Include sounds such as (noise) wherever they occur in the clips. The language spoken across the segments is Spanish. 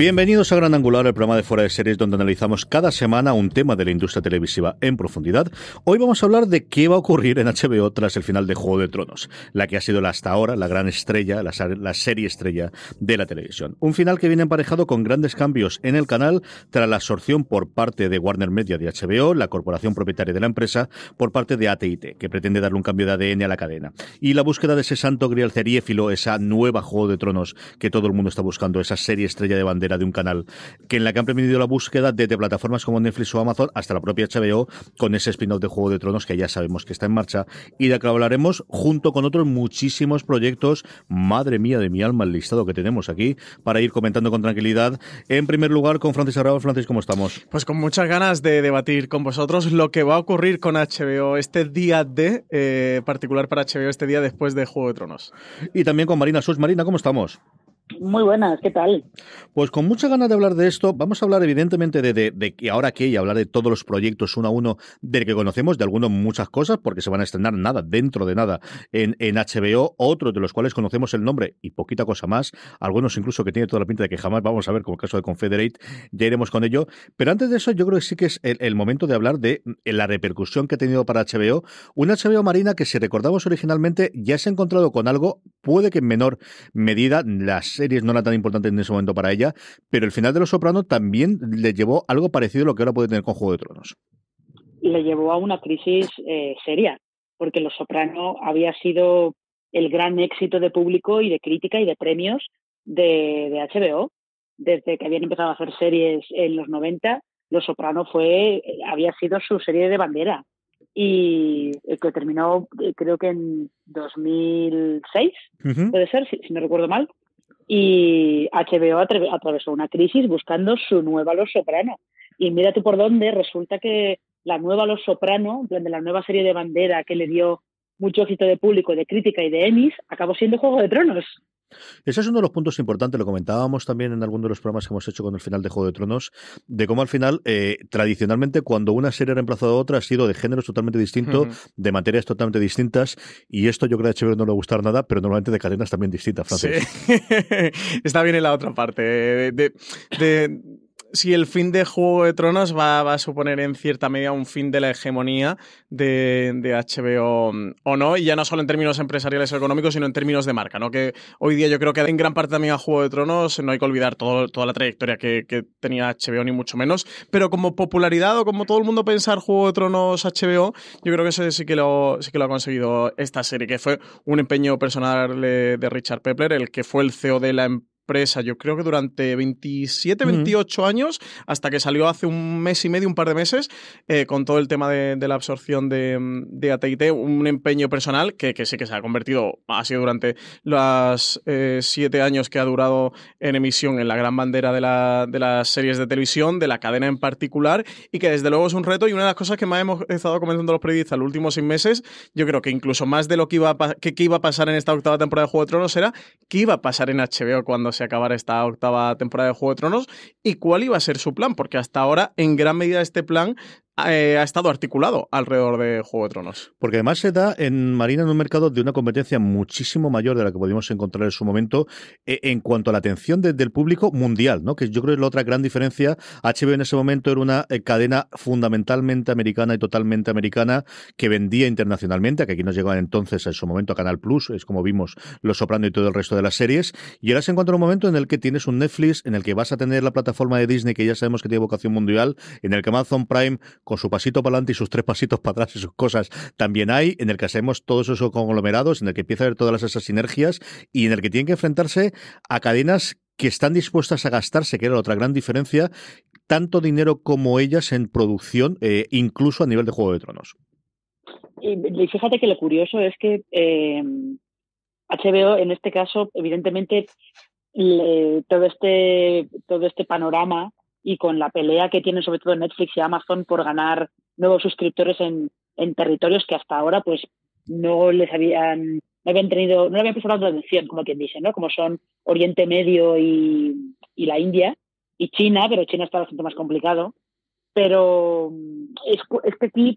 Bienvenidos a Gran Angular, el programa de Fuera de Series donde analizamos cada semana un tema de la industria televisiva en profundidad. Hoy vamos a hablar de qué va a ocurrir en HBO tras el final de Juego de Tronos, la que ha sido hasta ahora la gran estrella, la, la serie estrella de la televisión. Un final que viene emparejado con grandes cambios en el canal tras la absorción por parte de Warner Media de HBO, la corporación propietaria de la empresa, por parte de AT&T, que pretende darle un cambio de ADN a la cadena. Y la búsqueda de ese santo grial seriéfilo, esa nueva Juego de Tronos que todo el mundo está buscando, esa serie estrella de bandera de un canal, que en la que han permitido la búsqueda desde plataformas como Netflix o Amazon hasta la propia HBO con ese spin-off de Juego de Tronos que ya sabemos que está en marcha y de que hablaremos junto con otros muchísimos proyectos. Madre mía de mi alma el listado que tenemos aquí para ir comentando con tranquilidad. En primer lugar, con Francis Arrabal. Francis, ¿cómo estamos? Pues con muchas ganas de debatir con vosotros lo que va a ocurrir con HBO este día de, eh, particular para HBO, este día después de Juego de Tronos. Y también con Marina Sus. Marina, ¿cómo estamos? Muy buenas, ¿qué tal? Pues con mucha ganas de hablar de esto, vamos a hablar evidentemente de, de, de ahora qué y hablar de todos los proyectos uno a uno del que conocemos, de algunos muchas cosas, porque se van a estrenar nada, dentro de nada, en, en HBO, otros de los cuales conocemos el nombre y poquita cosa más, algunos incluso que tiene toda la pinta de que jamás vamos a ver, como el caso de Confederate, ya iremos con ello. Pero antes de eso, yo creo que sí que es el, el momento de hablar de la repercusión que ha tenido para HBO, una HBO Marina que si recordamos originalmente ya se ha encontrado con algo, puede que en menor medida las series no era tan importante en ese momento para ella, pero el final de Los Soprano también le llevó algo parecido a lo que ahora puede tener con Juego de Tronos. Le llevó a una crisis eh, seria, porque Los Soprano había sido el gran éxito de público y de crítica y de premios de, de HBO. Desde que habían empezado a hacer series en los 90, Los Soprano fue, había sido su serie de bandera y que terminó creo que en 2006, uh -huh. puede ser, si, si, no recuerdo mal, y HBO atravesó una crisis buscando su nueva Los Soprano. Y mírate por dónde, resulta que la nueva Los Soprano, de la nueva serie de bandera que le dio mucho éxito de público, de crítica y de Emmys, acabó siendo Juego de Tronos. Ese es uno de los puntos importantes, lo comentábamos también en alguno de los programas que hemos hecho con el final de Juego de Tronos, de cómo al final, eh, tradicionalmente, cuando una serie ha reemplazado a otra, ha sido de géneros totalmente distintos, uh -huh. de materias totalmente distintas, y esto yo creo que a HBO no le va a gustar nada, pero normalmente de cadenas también distintas, Francis. Sí. (laughs) Está bien en la otra parte. de, de, de si el fin de Juego de Tronos va, a suponer en cierta medida un fin de la hegemonía de, HBO o no, y ya no solo en términos empresariales o económicos, sino en términos de marca, ¿no? Que hoy día yo creo que en gran parte también a Juego de Tronos no hay que olvidar toda la trayectoria que, tenía HBO, ni mucho menos, pero como popularidad o como todo el mundo pensar Juego de Tronos HBO, yo creo que eso sí que lo, sí que lo ha conseguido esta serie, que fue un empeño personal de, de Richard Pepler, el que fue el CEO de la empresa empresa, yo creo que durante 27, 28 uh -huh. años, hasta que salió hace un mes y medio, un par de meses, eh, con todo el tema de, de la absorción de, de AT&T, un empeño personal que, que, sí que se ha convertido, ha sido durante los eh, siete años que ha durado en emisión en la gran bandera de, la, de, las series de televisión, de la cadena en particular, y que desde luego es un reto y una de las cosas que más hemos estado comentando los periodistas los últimos seis meses, yo creo que incluso más de lo que iba a, que, que iba a pasar en esta octava temporada de Juego de Tronos era qué iba a pasar en HBO cuando se acabara esta octava temporada de Juego de Tronos y cuál iba a ser su plan, porque hasta ahora en gran medida este plan eh, ha estado articulado alrededor de Juego de Tronos. Porque además se da en Marina en un mercado de una competencia muchísimo mayor de la que podíamos encontrar en su momento eh, en cuanto a la atención de, del público mundial, ¿no? Que yo creo que es la otra gran diferencia. HBO en ese momento era una eh, cadena fundamentalmente americana y totalmente americana que vendía internacionalmente, que aquí nos llegaba entonces en su momento a Canal Plus, es como vimos Los Soprano y todo el resto de las series. Y ahora se encuentra un momento en el que tienes un Netflix, en el que vas a tener la plataforma de Disney que ya sabemos que tiene vocación mundial, en el que Amazon Prime con su pasito para adelante y sus tres pasitos para atrás y sus cosas, también hay, en el que hacemos todos esos conglomerados, en el que empieza a haber todas esas sinergias y en el que tienen que enfrentarse a cadenas que están dispuestas a gastarse, que era otra gran diferencia, tanto dinero como ellas en producción, eh, incluso a nivel de Juego de Tronos. Y, fíjate que lo curioso es que eh, HBO, en este caso, evidentemente, todo, este, todo este panorama y con la pelea que tienen sobre todo Netflix y Amazon por ganar nuevos suscriptores en, en territorios que hasta ahora pues no les habían no habían tenido no habían prestado atención como quien dice no como son Oriente Medio y, y la India y China pero China está bastante más complicado. Pero es, es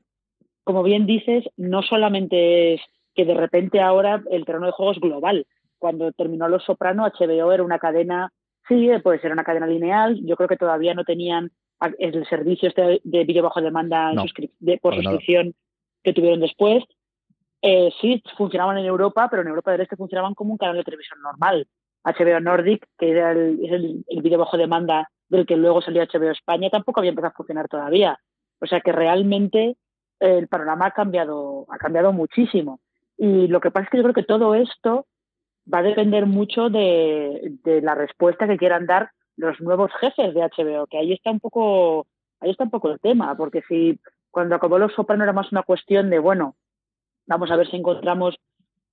como bien dices no solamente es que de repente ahora el terreno de juego es global. Cuando terminó Los Soprano HBO era una cadena Sí, puede ser una cadena lineal. Yo creo que todavía no tenían el servicio este de vídeo bajo demanda por suscripción que tuvieron después. Eh, sí, funcionaban en Europa, pero en Europa del Este funcionaban como un canal de televisión normal. HBO Nordic, que era el, es el, vídeo bajo demanda del que luego salió HBO España, tampoco había empezado a funcionar todavía. O sea que realmente el panorama ha cambiado, ha cambiado muchísimo. Y lo que pasa es que yo creo que todo esto va a depender mucho de, la respuesta que quieran dar los nuevos jefes de HBO, que ahí está un poco, ahí está un poco el tema, porque si cuando acabó Los Soprano era más una cuestión de, bueno, vamos a ver si encontramos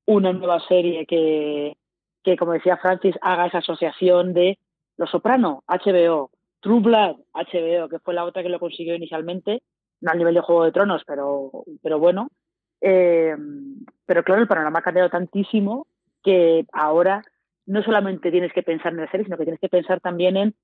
una nueva serie que, que como decía Francis, haga esa asociación de Los Soprano, HBO, True Blood, HBO, que fue la otra que lo consiguió inicialmente, no al nivel de Juego de Tronos, pero, pero bueno. Eh, pero claro, el panorama ha cambiado tantísimo que ahora no solamente tienes que pensar en serie, sino que tienes que pensar también en,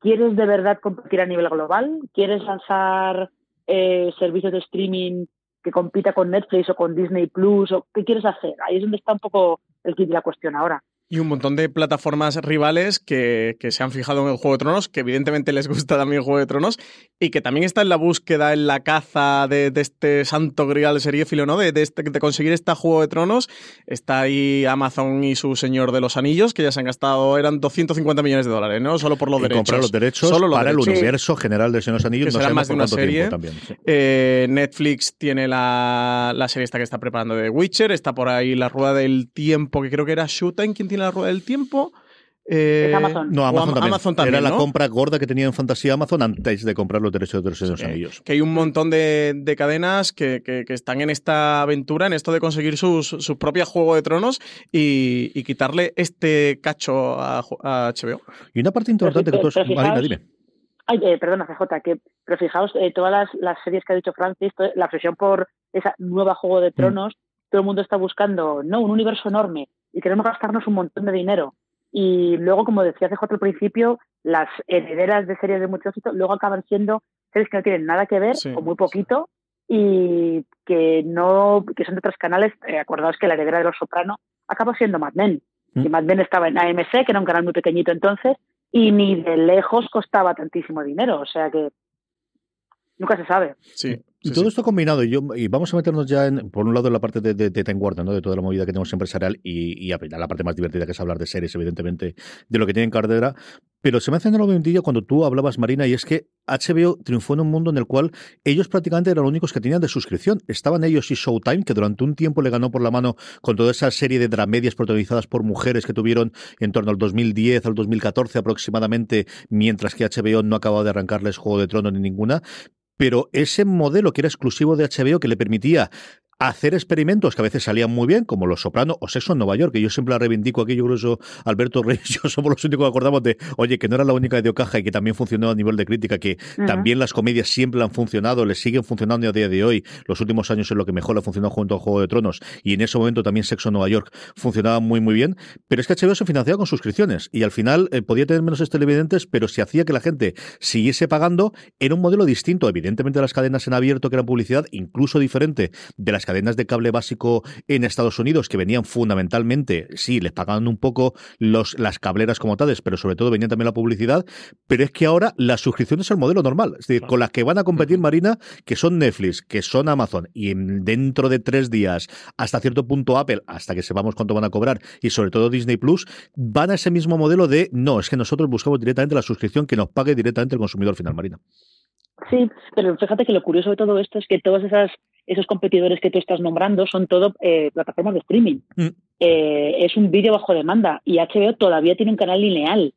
¿quieres de verdad competir a nivel global? ¿Quieres lanzar eh, servicios de streaming que compita con Netflix o con Disney Plus? ¿O qué quieres hacer? Ahí es donde está un poco el kit de la cuestión ahora. Y un montón de plataformas rivales que, se han fijado en el Juego de Tronos, que evidentemente les gusta también el Juego de Tronos, y que también está en la búsqueda, en la caza de, este santo grial seriéfilo, ¿no? De, de, este, de, conseguir este Juego de Tronos. Está ahí Amazon y su Señor de los Anillos, que ya se han gastado, eran 250 millones de dólares, ¿no? Solo por los derechos. comprar los derechos Solo para el universo general de Señor de los Anillos. Que no más de una serie. También, eh, Netflix tiene la, la, serie esta que está preparando de Witcher, está por ahí la Rueda del Tiempo, que creo que era Showtime quien tiene la rueda del tiempo. Eh, Amazon. No, Amazon, también. Era la compra gorda que tenía en fantasía Amazon antes de comprar los derechos de los anillos. Que hay un montón de, cadenas que, están en esta aventura, en esto de conseguir sus, sus propias Juego de Tronos y, quitarle este cacho a, HBO. Y una parte importante que todos. Marina, dime. Ay, eh, perdona, CJ, que, pero fijaos, eh, todas las, series que ha dicho Francis, la obsesión por esa nueva Juego de mm. Tronos, todo el mundo está buscando, no, un universo enorme, y queremos gastarnos un montón de dinero. Y luego, como decía CJ al principio, las herederas de series de mucho éxito luego acaban siendo series que no tienen nada que ver o muy poquito y que no que son de otros canales. Eh, acordaos que la heredera de Los Soprano acabó siendo Mad Men. Y mm. Mad Men estaba en AMC, que era un canal muy pequeñito entonces, y ni de lejos costaba tantísimo dinero. O sea que nunca se sabe. Sí. Y todo esto combinado, y, yo, y vamos a meternos ya, en, por un lado, en la parte de, de, de Time ¿no? de toda la movida que tenemos empresarial, y, y la parte más divertida que es hablar de series, evidentemente, de lo que tienen cartera. Pero se me hace en el momentillo cuando tú hablabas, Marina, y es que HBO triunfó en un mundo en el cual ellos prácticamente eran los únicos que tenían de suscripción. Estaban ellos y Showtime, que durante un tiempo le ganó por la mano con toda esa serie de dramedias protagonizadas por mujeres que tuvieron en torno al 2010 al 2014 aproximadamente, mientras que HBO no acababa de arrancarles Juego de Tronos ni ninguna pero ese modelo que era exclusivo de HBO que le permitía hacer experimentos que a veces salían muy bien, como Los Soprano o Sexo en Nueva York, que yo siempre la reivindico aquí, yo creo que Alberto Reyes, yo (laughs) somos los únicos que acordamos de, oye, que no era la única de Ocaja y que también funcionó a nivel de crítica, que también las comedias siempre han funcionado, les siguen funcionando a día de hoy, los últimos años es lo que mejor le ha funcionado junto a Juego de Tronos, y en ese momento también Sexo en Nueva York funcionaba muy, muy bien, pero es que HBO se financiaba con suscripciones, y al final eh, podía tener menos televidentes, pero si hacía que la gente siguiese pagando, era un modelo distinto, evidentemente, de las cadenas en abierto, que eran publicidad, incluso diferente de las cadenas de cable básico en Estados Unidos, que venían fundamentalmente, sí, les pagaban un poco los, las cableras como tales, pero sobre todo venía también la publicidad, pero es que ahora la suscripción es el modelo normal, es decir, con las que van a competir, Marina, que son Netflix, que son Amazon, y dentro de tres días, hasta cierto punto Apple, hasta que sepamos cuánto van a cobrar, y sobre todo Disney Plus, van a ese mismo modelo de, no, es que nosotros buscamos directamente la suscripción que nos pague directamente el consumidor final, Marina. Sí, pero fíjate que lo curioso de todo esto es que todos esas, esos competidores que tú estás nombrando son todo eh, plataformas de streaming. Mm. Eh, es un vídeo bajo demanda y HBO todavía tiene un canal lineal.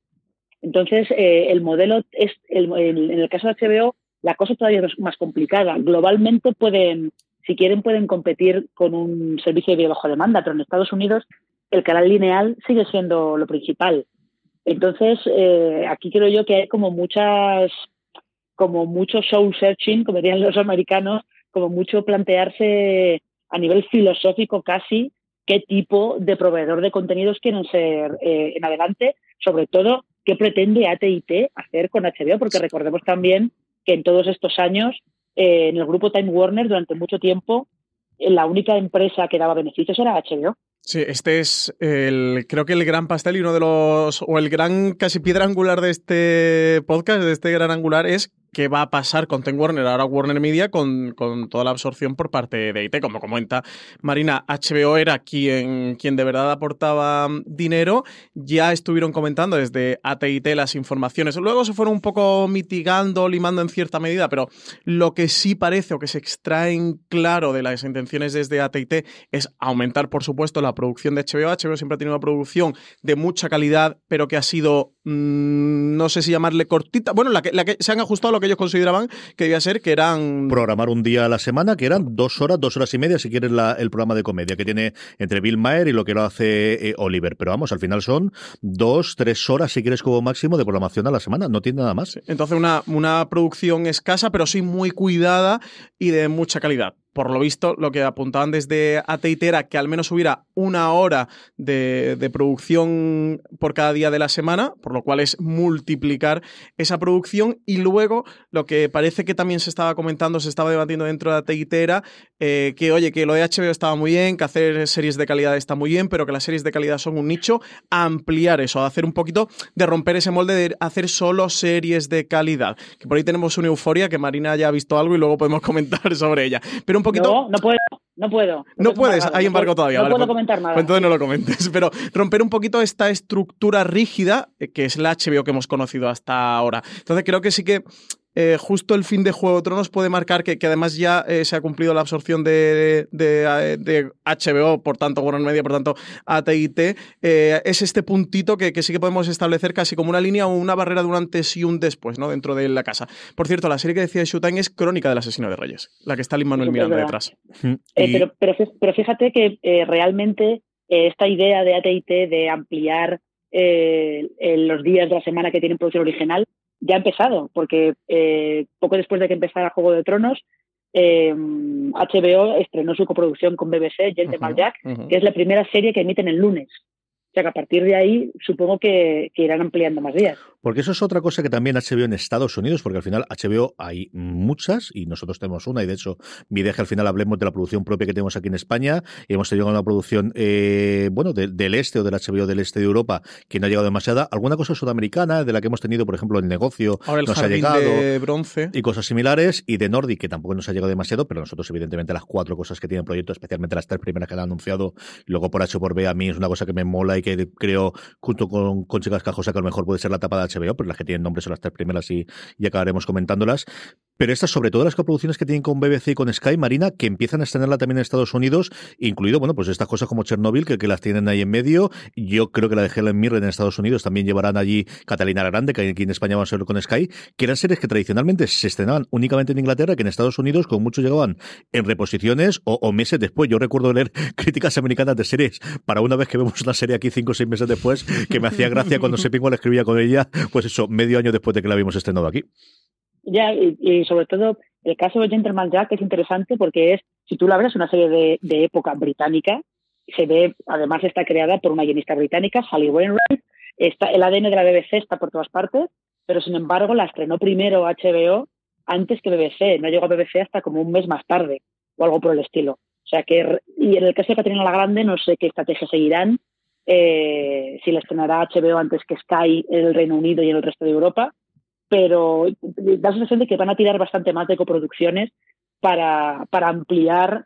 Entonces, eh, el modelo es, el, en el caso de HBO, la cosa todavía es más complicada. Globalmente pueden, si quieren, pueden competir con un servicio de vídeo bajo demanda, pero en Estados Unidos el canal lineal sigue siendo lo principal. Entonces, aquí creo yo que hay como muchas como mucho soul searching, como dirían los americanos, como mucho plantearse a nivel filosófico casi qué tipo de proveedor de contenidos quieren ser eh, en adelante, sobre todo qué pretende AT&T hacer con HBO, porque recordemos también que en todos estos años eh, en el grupo Time Warner durante mucho tiempo eh, la única empresa que daba beneficios era HBO. Sí, este es el, creo que el gran pastel y uno de los, o el gran casi piedra angular de este podcast, de este gran angular, es qué va a pasar con Ten Warner, ahora Warner Media, con, toda la absorción por parte de IT. Como comenta Marina, HBO era quien, quien de verdad aportaba dinero. Ya estuvieron comentando desde AT&T las informaciones. Luego se fueron un poco mitigando, limando en cierta medida, pero lo que sí parece o que se extraen claro de las intenciones desde AT&T es aumentar, por supuesto, la producción de HBO. HBO siempre ha tenido una producción de mucha calidad, pero que ha sido, mm, no sé si llamarle cortita, bueno, la que, la que se han ajustado a lo que ellos consideraban que debía ser, que eran... Programar un día a la semana, que eran dos horas, dos horas y media, si quieres la, el programa de comedia que tiene entre Bill Maher y lo que lo hace eh, Oliver. Pero vamos, al final son dos, tres horas, si quieres, como máximo de programación a la semana. No tiene nada más. Entonces, una, una producción escasa, pero sí muy cuidada y de mucha calidad por lo visto, lo que apuntaban desde AT&T era que al menos hubiera una hora de, producción por cada día de la semana, por lo cual es multiplicar esa producción. Y luego, lo que parece que también se estaba comentando, se estaba debatiendo dentro de AT&T era eh, que, oye, que lo de HBO estaba muy bien, que hacer series de calidad está muy bien, pero que las series de calidad son un nicho, ampliar eso, hacer un poquito de romper ese molde de hacer solo series de calidad. Que por ahí tenemos una euforia que Marina ya ha visto algo y luego podemos (laughs) comentar sobre ella. Pero poquito. No, no puedo. No puedo. No, puedes, hay embargo todavía. No puedo pues, comentar nada. Pues entonces no lo comentes. Pero romper un poquito esta estructura rígida, eh, que es la HBO que hemos conocido hasta ahora. Entonces creo que sí que eh, justo el fin de Juego de Tronos puede marcar que, además ya eh, se ha cumplido la absorción de, de, HBO, por tanto, Warner Media, por tanto, AT&T, eh, es este puntito que, sí que podemos establecer casi como una línea o una barrera de un antes y un después, ¿no? Dentro de la casa. Por cierto, la serie que decía Showtime es Crónica del asesino de Reyes, la que está Lin Manuel Miranda detrás. pero, pero, fíjate que realmente esta idea de AT&T de ampliar los días de la semana que tienen producción original ya ha empezado, porque eh, poco después de que empezara Juego de Tronos, HBO eh, estrenó su coproducción con BBC, Gentleman Jack, que es la primera serie que emiten el lunes. O sea que a partir de ahí supongo que, irán ampliando más días. Porque eso es otra cosa que también HBO en Estados Unidos, porque al final HBO hay muchas y nosotros tenemos una y de hecho mi idea al final hablemos de la producción propia que tenemos aquí en España y hemos tenido una producción, eh, bueno, del este o del HBO del este de Europa que no ha llegado demasiada. Alguna cosa sudamericana de la que hemos tenido, por ejemplo, el negocio el nos ha llegado. De bronce. Y cosas similares y de Nordic que tampoco nos ha llegado demasiado, pero nosotros evidentemente las cuatro cosas que tienen proyecto, especialmente las tres primeras que han anunciado, luego por H por B a mí es una cosa que me mola y que creo, junto con, con Chicas Cajosa, que a lo mejor puede ser la tapa de HBO, pero las que tienen nombre son las tres primeras y, y acabaremos comentándolas. Pero estas, sobre todo las coproducciones que tienen con BBC y con Sky Marina, que empiezan a estrenarla también en Estados Unidos, incluido, bueno, pues estas cosas como Chernobyl, que, que las tienen ahí en medio. Yo creo que la de Helen Mirren en Estados Unidos también llevarán allí Catalina Grande, que aquí en España va a ser con Sky, que eran series que tradicionalmente se estrenaban únicamente en Inglaterra, que en Estados Unidos, con mucho llegaban en reposiciones o, meses después. Yo recuerdo leer (laughs) críticas americanas de series para una vez que vemos una serie aquí cinco o seis meses después, que me hacía gracia cuando (laughs) la escribía con ella, pues eso, medio año después de que la habíamos estrenado aquí. Ya, y, sobre todo el caso de Gentleman Jack es interesante porque es, si tú la ves, una serie de, de época británica. Se ve, además está creada por una guionista británica, Sally Wainwright. Está, el ADN de la BBC está por todas partes, pero sin embargo la estrenó primero HBO antes que BBC. No llegó a BBC hasta como un mes más tarde o algo por el estilo. O sea que, y en el caso de Catrina la Grande, no sé qué estrategia seguirán, eh, si la estrenará HBO antes que Sky en el Reino Unido y en el resto de Europa, pero da la sensación de que van a tirar bastante más de coproducciones para, para ampliar.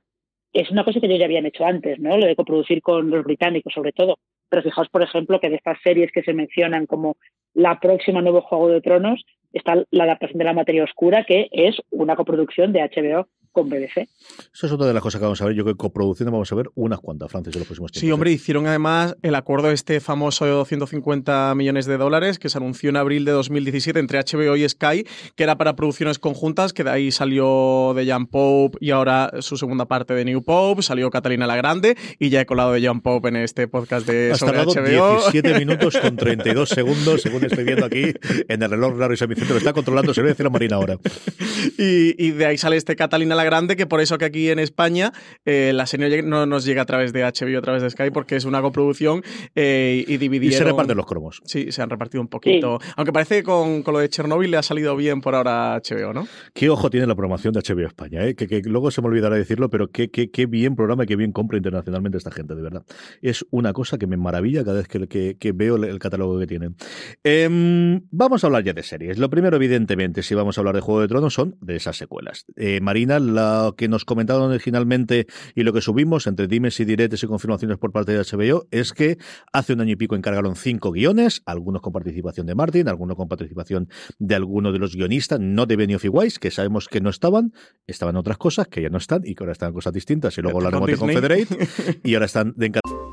Es una cosa que ellos ya habían hecho antes, ¿no? Lo de coproducir con los británicos, sobre todo. Pero fijaos, por ejemplo, que de estas series que se mencionan como la próxima nuevo Juego de Tronos está la adaptación de la materia oscura, que es una coproducción de HBO con BBC. Eso es otra de las cosas que vamos a ver. Yo creo que coproduciendo vamos a ver unas cuantas, Francis, en los próximos tiempos. Sí, hombre, hicieron además el acuerdo este famoso de 250 millones de dólares que se anunció en abril de 2017 entre HBO y Sky, que era para producciones conjuntas, que de ahí salió de Jan Pope y ahora su segunda parte de New Pope, salió Catalina la Grande y ya he colado de Jan Pope en este podcast de Has sobre tardado HBO. 17 (laughs) minutos con 32 segundos, según estoy viendo aquí en el reloj raro y semicentro. Lo está controlando, se lo voy a decir a Marina ahora. Y, y de ahí sale este Catalina la Grande, que por eso que aquí en España eh, la serie no nos llega a través de HBO, a través de Sky, porque es una coproducción eh, y Y dividieron... se reparten los cromos. Sí, se han repartido un poquito. Aunque parece que con, con lo de Chernobyl le ha salido bien por ahora a HBO, ¿no? Qué ojo tiene la programación de HBO España, ¿eh? que, que luego se me olvidará decirlo, pero qué, qué, qué bien programa y qué bien compra internacionalmente esta gente, de verdad. Es una cosa que me maravilla cada vez que, que- que veo el, el catálogo que tienen. Em, vamos a hablar ya de series. Lo primero, evidentemente, si vamos a hablar de Juego de Tronos, son de esas secuelas. Eh, Marina, lo que nos comentaron originalmente y lo que subimos entre dimes y diretes y confirmaciones por parte de HBO es que hace un año y pico encargaron cinco guiones, algunos con participación de Martin, algunos con participación de alguno de los guionistas, no de Benioff y Weiss, que sabemos que no estaban, estaban otras cosas que ya no están y que ahora están en cosas distintas y luego hablaremos de. Confederate (laughs) y ahora están de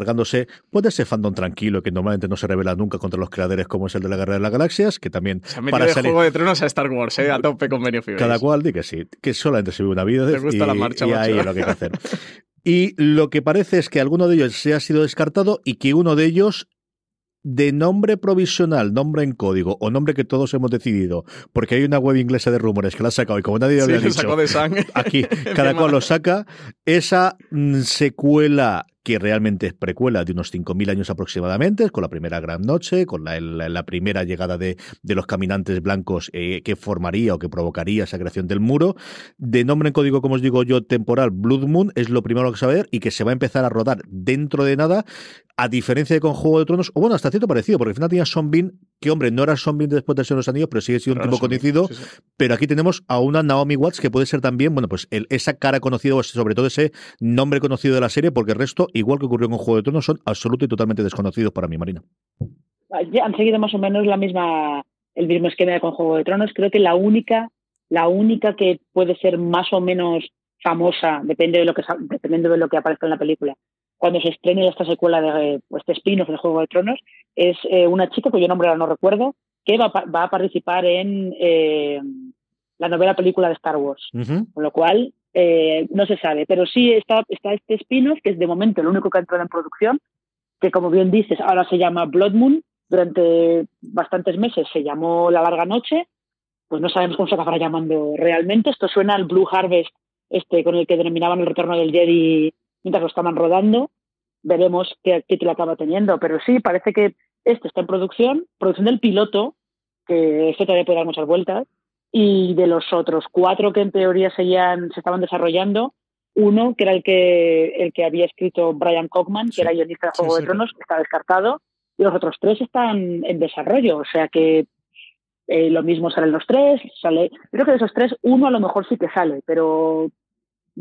Cargándose pues, ese fandom tranquilo que normalmente no se revela nunca contra los creadores como es el de la Guerra de las Galaxias, que también Se ha metido para de salir Juego de Tronos a Star Wars, ¿eh? a tope con Benioff cada cual di que sí, que solamente se vive una vida Te gusta y, la marcha, y ahí es lo que hay que hacer. Y lo que parece es que alguno de ellos se ha sido descartado y que uno de ellos de nombre provisional, nombre en código o nombre que todos hemos decidido, porque hay una web inglesa de rumores que la ha sacado y como nadie Sí, había lo dicho, sacó de Sang. aquí (laughs) cada cual lo saca, esa mm, secuela que realmente es precuela de unos 5.000 años aproximadamente, con la primera gran noche, con la, primera llegada de, de los caminantes blancos eh, que formaría o que provocaría esa creación del muro. De nombre en código, como os digo yo, temporal, Blood Moon es lo primero que se va a ver y que se va a empezar a rodar dentro de nada, a diferencia de con de Tronos, o bueno, hasta cierto parecido, porque al final tenía Son Bean, que hombre, no era Son Bean después de de los Anillos, pero sigue siendo un Claro, tipo conocido, sí, sí. pero aquí tenemos a una Naomi Watts que puede ser también, bueno, pues el- esa cara conocida, o sobre todo ese nombre conocido de la serie, porque el resto, igual que ocurrió con Juego de Tronos, son absoluto y totalmente desconocidos para mí, Marina. Ya han seguido más o menos la misma, el mismo esquema con Juego de Tronos. Creo que la única, la única que puede ser más o menos famosa, depende de lo que dependiendo de lo que aparezca en la película, cuando se estrene esta secuela de este spin-off de Juego de Tronos, es eh, una chica cuyo nombre ahora no recuerdo, que va, va a participar en eh, la novela película de Star Wars. Con lo cual, eh, no se sabe. Pero sí está, está este spin-off, que es de momento el único que ha entrado en producción, que como bien dices, ahora se llama Blood Moon. Durante bastantes meses se llamó La Larga Noche. Pues no sabemos cómo se acabará llamando realmente. Esto suena al Blue Harvest, este con el que denominaban el retorno del Jedi mientras lo estaban rodando. Veremos qué título acaba teniendo. Pero sí, parece que este está en producción. Producción del piloto, que esto todavía puede dar muchas vueltas y de los otros cuatro que en teoría seguían, se estaban desarrollando, uno, que era el que, el que había escrito Brian Cockman, que era guionista de Sí, Juego sí, de Tronos, está descartado, y los otros tres están en desarrollo, o sea que eh, lo mismo salen los tres, sale, creo que de esos tres, uno a lo mejor sí que sale, pero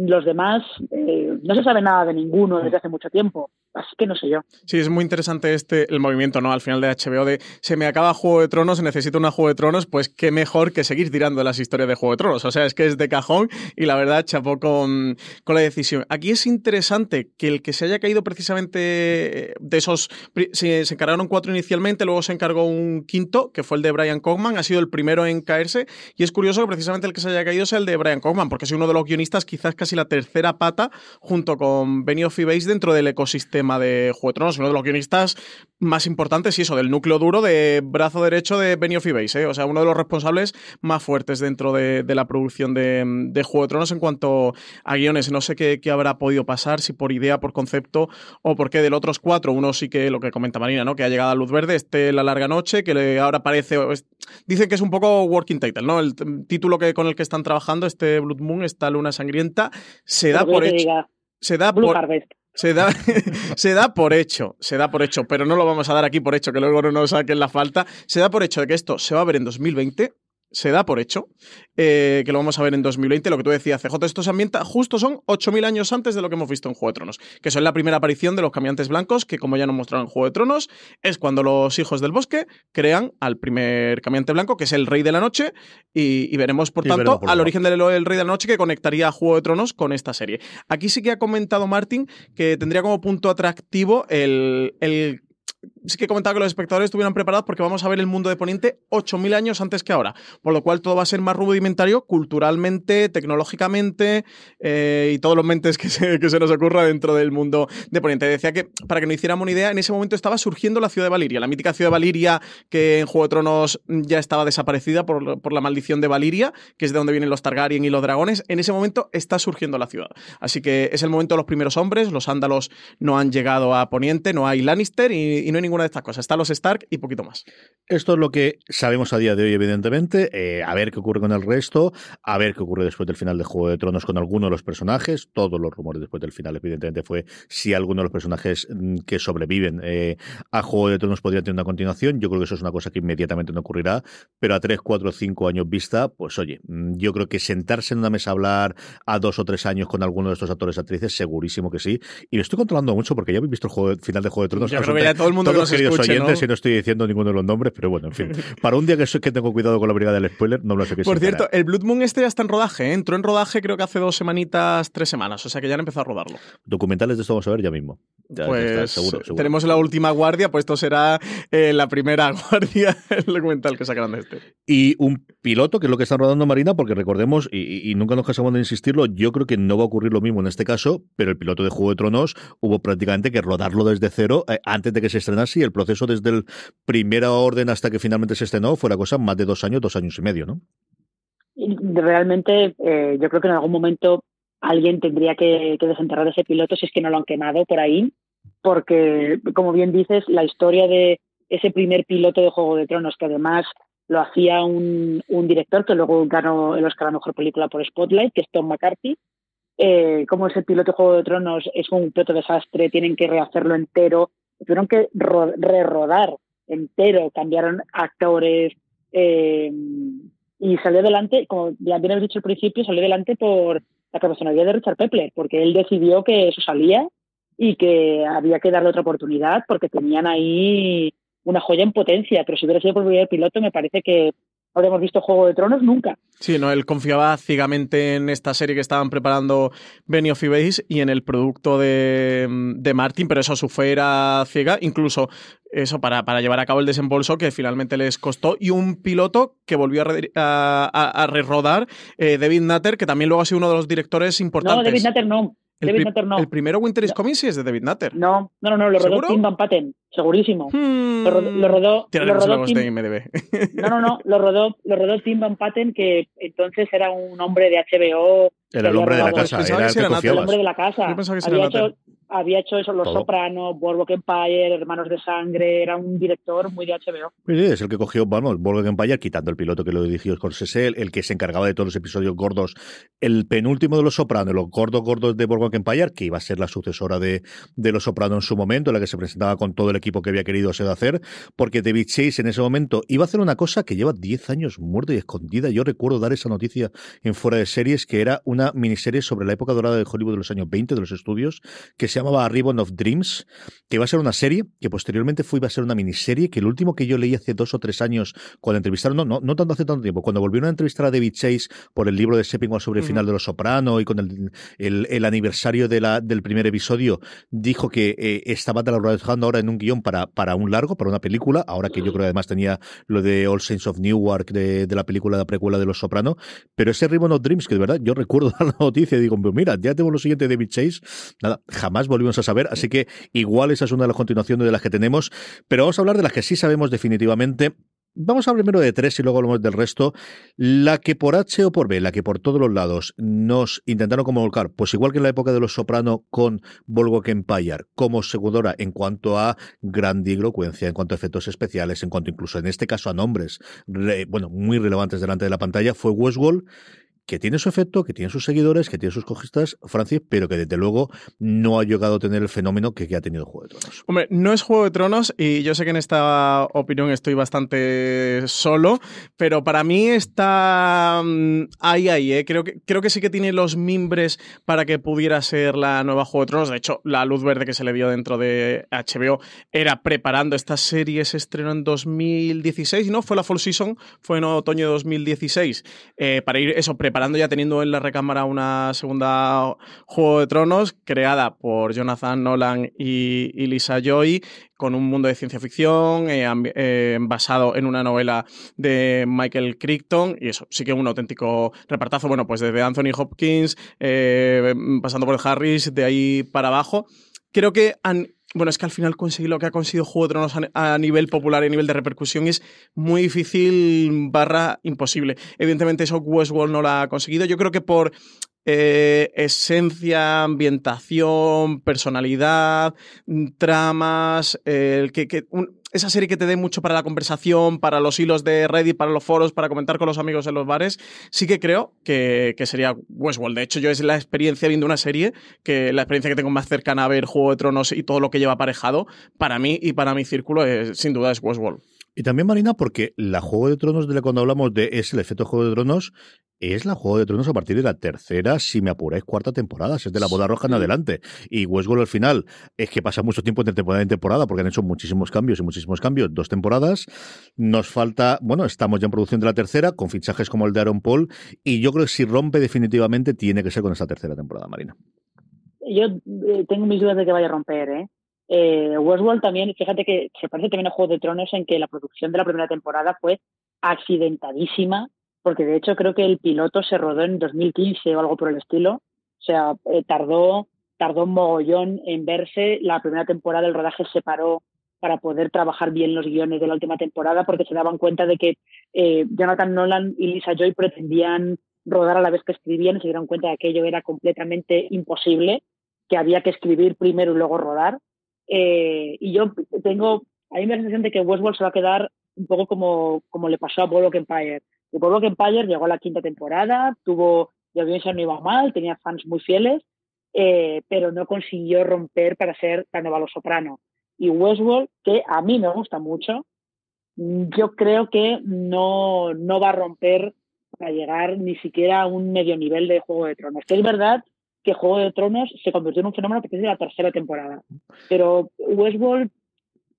los demás eh, no se sabe nada de ninguno desde hace mucho tiempo. Así que no sé yo. Sí, es muy interesante este el movimiento, ¿no? Al final de HBO de se me acaba Juego de Tronos, necesito una Juego de Tronos, pues qué mejor que seguir tirando las historias de Juego de Tronos. O sea, es que es de cajón y la verdad chapó con, con la decisión. Aquí es interesante que el que se haya caído precisamente de esos. Se, se encargaron cuatro inicialmente, luego se encargó un quinto, que fue el de Brian Cogman, ha sido el primero en caerse. Y es curioso que precisamente el que se haya caído sea el de Brian Cogman, porque es uno de los guionistas, quizás casi la tercera pata, junto con Benioff y dentro del ecosistema de Juego de Tronos, uno de los guionistas más importantes y eso, del núcleo duro de brazo derecho de Benioff y Weiss, ¿eh? o sea, uno de los responsables más fuertes dentro de, la producción de, Juego de Tronos en cuanto a guiones. No sé qué, habrá podido pasar, si por idea, por concepto o por qué del otros cuatro, uno sí que lo que comenta Marina, ¿no? que ha llegado a luz verde, este La Larga Noche, que ahora parece, dicen que es un poco working title, ¿no? El título que, con el que están trabajando, este Blood Moon, esta Luna Sangrienta, se da por hecho. Se da por, se da, (laughs) se da por hecho, se da por hecho, pero no lo vamos a dar aquí por hecho, que luego no nos saquen la falta. Se da por hecho de que esto se va a ver en 2020 se da por hecho, eh, que lo vamos a ver en 2020, lo que tú decías, CJ, esto se ambienta, justo son 8.000 años antes de lo que hemos visto en Juego de Tronos, que son la primera aparición de los caminantes blancos, que como ya nos mostraron en Juego de Tronos, es cuando los hijos del bosque crean al primer caminante blanco, que es el rey de la noche, y, veremos, por tanto, al origen del rey de la noche que conectaría a Juego de Tronos con esta serie. Aquí sí que ha comentado Martin que tendría como punto atractivo el, el sí que comentaba que los espectadores estuvieran preparados porque vamos a ver el mundo de Poniente 8.000 años antes que ahora, por lo cual todo va a ser más rudimentario culturalmente, tecnológicamente eh, y todos los mentes que se, nos ocurra dentro del mundo de Poniente. Decía que, para que no hiciéramos una idea, en ese momento estaba surgiendo la ciudad de Valiria, la mítica ciudad de Valiria que en Juego de Tronos ya estaba desaparecida por, por la maldición de Valiria, que es de donde vienen los Targaryen y los dragones. En ese momento está surgiendo la ciudad. Así que es el momento de los primeros hombres, los ándalos no han llegado a Poniente, no hay Lannister y, y no hay ninguna de estas cosas. Está los Stark y poquito más. Esto es lo que sabemos a día de hoy, evidentemente. Eh, a ver qué ocurre con el resto, a ver qué ocurre después del final de Juego de Tronos con alguno de los personajes. Todos los rumores después del final, evidentemente, fue si alguno de los personajes mm, que sobreviven eh, a Juego de Tronos podría tener una continuación. Yo creo que eso es una cosa que inmediatamente no ocurrirá, pero a 3, 4, 5 años vista, pues oye, mm, yo creo que sentarse en una mesa a hablar a dos o tres años con alguno de estos actores actrices, segurísimo que sí. Y lo estoy controlando mucho porque ya habéis visto el juego, final de Juego de Tronos. Yo creo que ya todo el mundo queridos oyentes, ¿no? y no estoy diciendo ninguno de los nombres, pero bueno, en fin. (laughs) Para un día que soy que tengo cuidado con la brigada del spoiler, no lo sé qué Por cierto, el Blood Moon este ya está en rodaje, ¿eh? entró en rodaje creo que hace dos semanitas, tres semanas, o sea que ya han empezado a rodarlo. Documentales de esto vamos a ver ya mismo. pues seguro, tenemos la última guardia, pues esto será eh, la primera (laughs) guardia, el documental que sacarán de este. Y un piloto, que es lo que están rodando Marina, porque recordemos, y, y nunca nos cansamos de insistirlo, yo creo que no va a ocurrir lo mismo en este caso, pero el piloto de Juego de Tronos hubo prácticamente que rodarlo desde cero eh, antes de que se estrenase y el proceso desde el primera orden hasta que finalmente se estrenó fue la cosa más de dos años, dos años y medio, ¿no? Realmente, eh, yo creo que en algún momento alguien tendría que, desenterrar ese piloto si es que no lo han quemado por ahí, porque, como bien dices, la historia de ese primer piloto de Juego de Tronos, que además lo hacía un, director que luego ganó el Oscar a Mejor Película por Spotlight, que es Tom McCarthy, eh, como ese piloto de Juego de Tronos es un piloto desastre, tienen que rehacerlo entero, tuvieron que re-rodar entero, cambiaron actores eh, y salió adelante, como ya bien habéis dicho al principio, salió adelante por la personalidad de Richard Pepler, porque él decidió que eso salía y que había que darle otra oportunidad porque tenían ahí una joya en potencia, pero si hubiera sido por el piloto me parece que habríamos visto Juego de Tronos nunca. Sí, no, él confiaba ciegamente en esta serie que estaban preparando Benioff y Weiss y en el producto de, de Martin, pero eso su fe era ciega, incluso eso para, para, llevar a cabo el desembolso que finalmente les costó y un piloto que volvió a, a, rerodar, eh, David Nutter, que también luego ha sido uno de los directores importantes. No, David Nutter no. El, no. el primero Winter is Coming sí es de David Nutter. No, no, no, lo rodó Tim Van Patten, segurísimo. Hmm. Lo, rodó, lo rodó, lo rodó Tim... de MDB. No, no, no, lo rodó, lo rodó Tim Van Patten, que entonces era un hombre de HBO. Era el hombre de la casa, era el, que el hombre de la casa. Había hecho, había hecho eso, Los Sopranos, Soprano, Boardwalk Empire, Hermanos de Sangre, era un director muy de HBO. Sí, es el que cogió, vamos, Boardwalk Empire, quitando el piloto que lo dirigió Scorsese, el, el que se encargaba de todos los episodios gordos, el penúltimo de Los Sopranos, los gordos gordos de Boardwalk Empire, que iba a ser la sucesora de, de Los Sopranos en su momento, en la que se presentaba con todo el equipo que había querido hacer, porque David Chase en ese momento iba a hacer una cosa que lleva 10 años muerta y escondida. Yo recuerdo dar esa noticia en Fuera de Series, que era una miniserie sobre la época dorada de Hollywood de los años 20, de los estudios, que se se llamaba Ribbon of Dreams, que iba a ser una serie, que posteriormente fue iba a ser una miniserie, que el último que yo leí hace dos o tres años, cuando entrevistaron, no, no, no tanto hace tanto tiempo, cuando volvieron a entrevistar a David Chase por el libro de Seppingwall sobre el final de Los Soprano y con el, el, el aniversario de la, del primer episodio, dijo que eh, estaba trabajando ahora en un guion para, para un largo, para una película, ahora que yo creo que además tenía lo de All Saints of Newark, de, de la película, de la precuela de Los Soprano, pero ese Ribbon of Dreams, que de verdad yo (laughs) recuerdo la noticia y digo, pues mira, ya tengo lo siguiente de David Chase, nada, jamás volvimos a saber, así que igual esa es una de las continuaciones de las que tenemos, pero vamos a hablar de las que sí sabemos definitivamente. Vamos a hablar primero de tres y luego hablamos del resto. La que por H o por B, la que por todos los lados nos intentaron como volcar, pues igual que en la época de los Soprano con Boardwalk Empire, como seguidora en cuanto a grandilocuencia, en cuanto a efectos especiales, en cuanto incluso en este caso a nombres, re- bueno, muy relevantes delante de la pantalla, fue Westworld que tiene su efecto, que tiene sus seguidores, que tiene sus cojistas, Francis, pero que desde luego no ha llegado a tener el fenómeno que, ha tenido Juego de Tronos. Hombre, no es Juego de Tronos y yo sé que en esta opinión estoy bastante solo, pero para mí está mm, ahí, ahí, ¿eh? creo, que, creo que sí que tiene los mimbres para que pudiera ser la nueva Juego de Tronos. De hecho, la luz verde que se le dio dentro de HBO era preparando esta serie, se estrenó en 2016, ¿no? Fue la Fall Season, fue en otoño de 2016, eh, para ir eso, preparando ya teniendo en la recámara una segunda Juego de Tronos creada por Jonathan Nolan y, Lisa Joy con un mundo de ciencia ficción eh, eh, basado en una novela de Michael Crichton y eso, sí que un auténtico repartazo, bueno, pues desde Anthony Hopkins, eh, pasando por Harris, de ahí para abajo. Creo que han, bueno, es que al final conseguir lo que ha conseguido Juego de Tronos a, nivel popular y a nivel de repercusión es muy difícil barra imposible. Evidentemente eso Westworld no lo ha conseguido. Yo creo que por eh, esencia, ambientación, personalidad, mm, tramas, eh, que, que esa serie que te dé mucho para la conversación, para los hilos de Reddit, para los foros, para comentar con los amigos en los bares, sí que creo que, que sería Westworld. De hecho, yo es la experiencia viendo una serie, que la experiencia que tengo más cercana a ver Juego de Tronos y todo lo que lleva aparejado, para mí y para mi círculo, es, sin duda es Westworld. Y también, Marina, porque la Juego de Tronos, de la cuando hablamos de es el efecto Juego de Tronos, es la Juego de Tronos a partir de la tercera, si me apuráis, cuarta temporada, es de la boda roja en adelante. Y Westworld al final es que pasa mucho tiempo entre temporada y temporada, porque han hecho muchísimos cambios y muchísimos cambios, dos temporadas. Nos falta, bueno, estamos ya en producción de la tercera, con fichajes como el de Aaron Paul, y yo creo que si rompe definitivamente tiene que ser con esta tercera temporada, Marina. Yo eh, tengo mis dudas de que vaya a romper, ¿eh? Eh, Westworld también, fíjate que se parece también a Juego de Tronos en que la producción de la primera temporada fue accidentadísima, porque de hecho creo que el piloto se rodó en 2015 o algo por el estilo. O sea, eh, tardó, tardó mogollón en verse. La primera temporada el rodaje se paró para poder trabajar bien los guiones de la última temporada, porque se daban cuenta de que eh, Jonathan Nolan y Lisa Joy pretendían rodar a la vez que escribían y se dieron cuenta de que aquello era completamente imposible, que había que escribir primero y luego rodar. Eh, y yo tengo, a mí me da la sensación de que Westworld se va a quedar un poco como, como le pasó a Boardwalk Empire. Y Boardwalk Empire llegó a la quinta temporada, tuvo, la audiencia no iba mal, tenía fans muy fieles, eh, pero no consiguió romper para ser la nueva Los Soprano. Y Westworld, que a mí me gusta mucho, yo creo que no, no va a romper para llegar ni siquiera a un medio nivel de Juego de Tronos. Que es verdad que Juego de Tronos se convirtió en un fenómeno a partir de la tercera temporada. Pero Westworld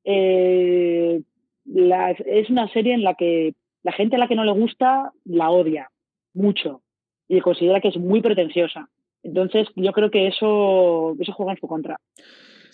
eh, la- es una serie en la que la gente a la que no le gusta la odia mucho y considera que es muy pretenciosa. Entonces yo creo que eso, eso juega en su contra.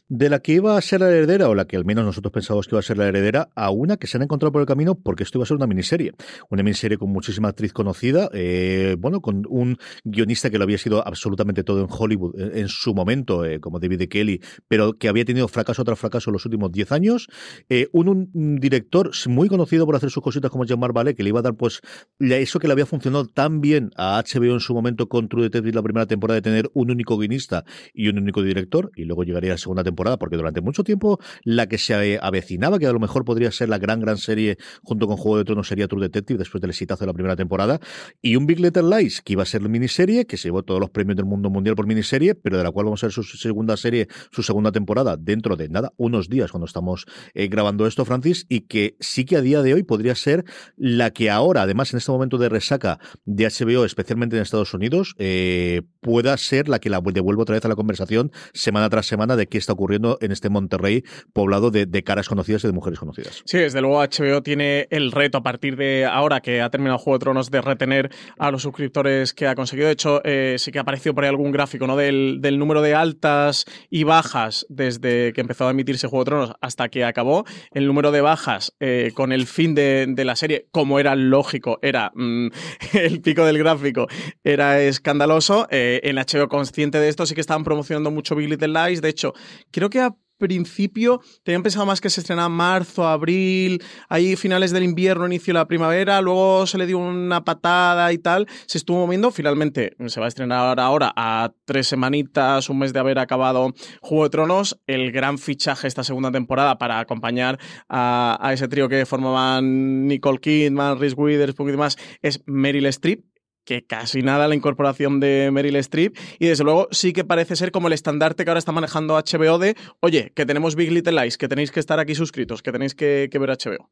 De la que iba a ser la heredera, o la que al menos nosotros pensábamos que iba a ser la heredera, a una que se han encontrado por el camino porque esto iba a ser una miniserie. Una miniserie con muchísima actriz conocida, eh, bueno, con un guionista que lo había sido absolutamente todo en Hollywood en, su momento, eh, como David E. Kelly, pero que había tenido fracaso tras fracaso en los últimos 10 años. Eh, un, director muy conocido por hacer sus cositas como Jean-Marc Vallée, que le iba a dar pues eso que le había funcionado tan bien a HBO en su momento con True Detective la primera temporada de tener un único guionista y un único director, y luego llegaría la segunda temporada porque durante mucho tiempo la que se avecinaba, que a lo mejor podría ser la gran, gran serie junto con Juego de Tronos, sería True Detective después del exitazo de la primera temporada, y un Big Little Lies, que iba a ser la miniserie, que se llevó todos los premios del mundo mundial por miniserie, pero de la cual vamos a ver su segunda serie, su segunda temporada, dentro de nada, unos días cuando estamos eh, grabando esto, Francis, y que sí que a día de hoy podría ser la que ahora, además en este momento de resaca de HBO, especialmente en Estados Unidos, eh, pueda ser la que la devuelva otra vez a la conversación semana tras semana de qué está ocurriendo en este Monterrey poblado de, caras conocidas y de mujeres conocidas. Sí, desde luego HBO tiene el reto a partir de ahora que ha terminado Juego de Tronos de retener a los suscriptores que ha conseguido. De hecho, eh, sí que ha aparecido por ahí algún gráfico ¿no? del, número de altas y bajas desde que empezó a emitirse Juego de Tronos hasta que acabó. El número de bajas eh, con el fin de, la serie, como era lógico, era mm, (laughs) el pico del gráfico, era escandaloso. Eh, en HBO consciente de esto sí que estaban promocionando mucho Big Little Lies. De hecho, creo que a principio tenían pensado más que se estrenara marzo, abril, ahí finales del invierno, inicio de la primavera, luego se le dio una patada y tal, se estuvo moviendo, finalmente se va a estrenar ahora a tres semanitas, un mes de haber acabado Juego de Tronos, el gran fichaje esta segunda temporada para acompañar a, ese trío que formaban Nicole Kidman, Reese Witherspoon y demás, es Meryl Streep, que casi nada la incorporación de Meryl Streep y desde luego sí que parece ser como el estandarte que ahora está manejando HBO de, oye, que tenemos Big Little Lies, que tenéis que estar aquí suscritos, que tenéis que, ver HBO.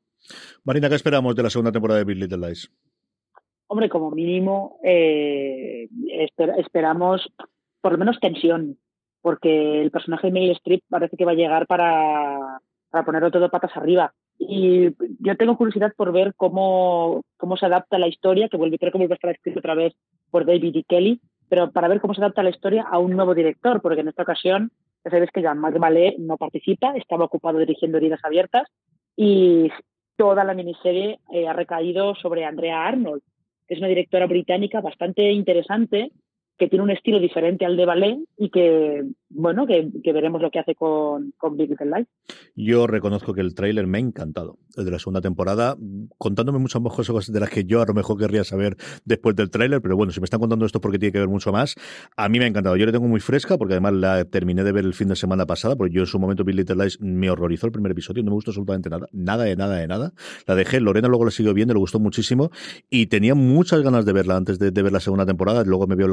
Marina, ¿qué esperamos de la segunda temporada de Big Little Lies? Hombre, como mínimo eh, esperamos por lo menos tensión, porque el personaje de Meryl Streep parece que va a llegar para, para ponerlo todo patas arriba. Y yo tengo curiosidad por ver cómo, cómo se adapta la historia, que vuelve, creo que vuelve a estar escrito otra vez por David y Kelly, pero para ver cómo se adapta la historia a un nuevo director, porque en esta ocasión ya sabéis que Jean-Marc Vallée no participa, estaba ocupado dirigiendo Heridas Abiertas y toda la miniserie eh, ha recaído sobre Andrea Arnold, que es una directora británica bastante interesante que tiene un estilo diferente al de ballet y que, bueno, que, veremos lo que hace con, con Big Little Lies. Yo reconozco que el tráiler me ha encantado, de la segunda temporada, contándome muchas más cosas de las que yo a lo mejor querría saber después del tráiler, pero bueno, si me están contando esto porque tiene que ver mucho más, a mí me ha encantado. Yo le tengo muy fresca porque además la terminé de ver el fin de semana pasada, porque yo en su momento Big Little Lies me horrorizó el primer episodio, no me gustó absolutamente nada, nada de nada de nada. La dejé, Lorena luego la siguió viendo, le gustó muchísimo y tenía muchas ganas de verla antes de, ver la segunda temporada, luego me vio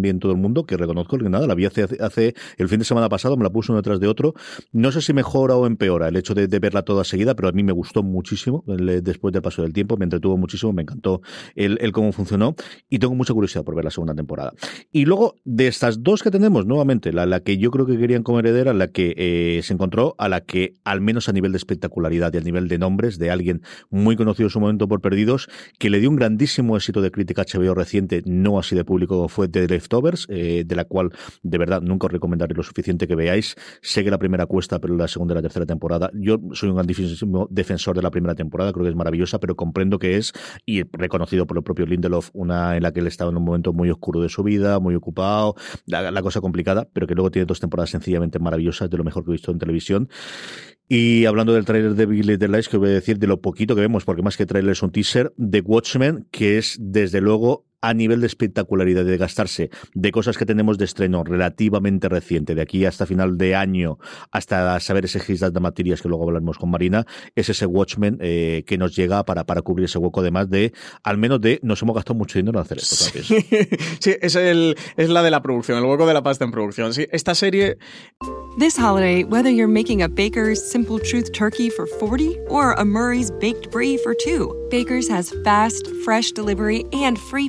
bien todo el mundo, que reconozco que nada, la vi hace, hace, el fin de semana pasado, me la puse uno detrás de otro. No sé si mejora o empeora el hecho de, verla toda seguida, pero a mí me gustó muchísimo después del paso del tiempo, me entretuvo muchísimo, me encantó el, cómo funcionó y tengo mucha curiosidad por ver la segunda temporada. Y luego, de estas dos que tenemos, nuevamente, la, que yo creo que querían como heredera, la que eh, se encontró, a la que, al menos a nivel de espectacularidad y a nivel de nombres, de alguien muy conocido en su momento por Perdidos, que le dio un grandísimo éxito de crítica HBO reciente, no así de público, fue The Leftovers eh, de la cual de verdad nunca os recomendaré lo suficiente que veáis. Sé que la primera cuesta, pero la segunda y la tercera temporada, yo soy un grandísimo defensor de la primera temporada, creo que es maravillosa, pero comprendo que es, y reconocido por el propio Lindelof, una en la que él estaba en un momento muy oscuro de su vida, muy ocupado, la, cosa complicada, pero que luego tiene dos temporadas sencillamente maravillosas, de lo mejor que he visto en televisión. Y hablando del tráiler de Big Little Lies, que voy a decir de lo poquito que vemos, porque más que tráiler es un teaser, de Watchmen, que es desde luego a nivel de espectacularidad, de gastarse de cosas que tenemos de estreno relativamente reciente, de aquí hasta final de año, hasta saber ese gis de materias que luego hablaremos con Marina, es ese Watchmen eh, que nos llega para, para cubrir ese hueco, además de, al menos de, nos hemos gastado mucho dinero en hacer esto. Sí, (laughs) sí es, el, es la de la producción, el hueco de la pasta en producción. Sí, esta serie... This holiday, whether you're making a Baker's Simple Truth turkey for 40 or a Murray's Baked Brie for 2, Baker's has fast, fresh delivery and free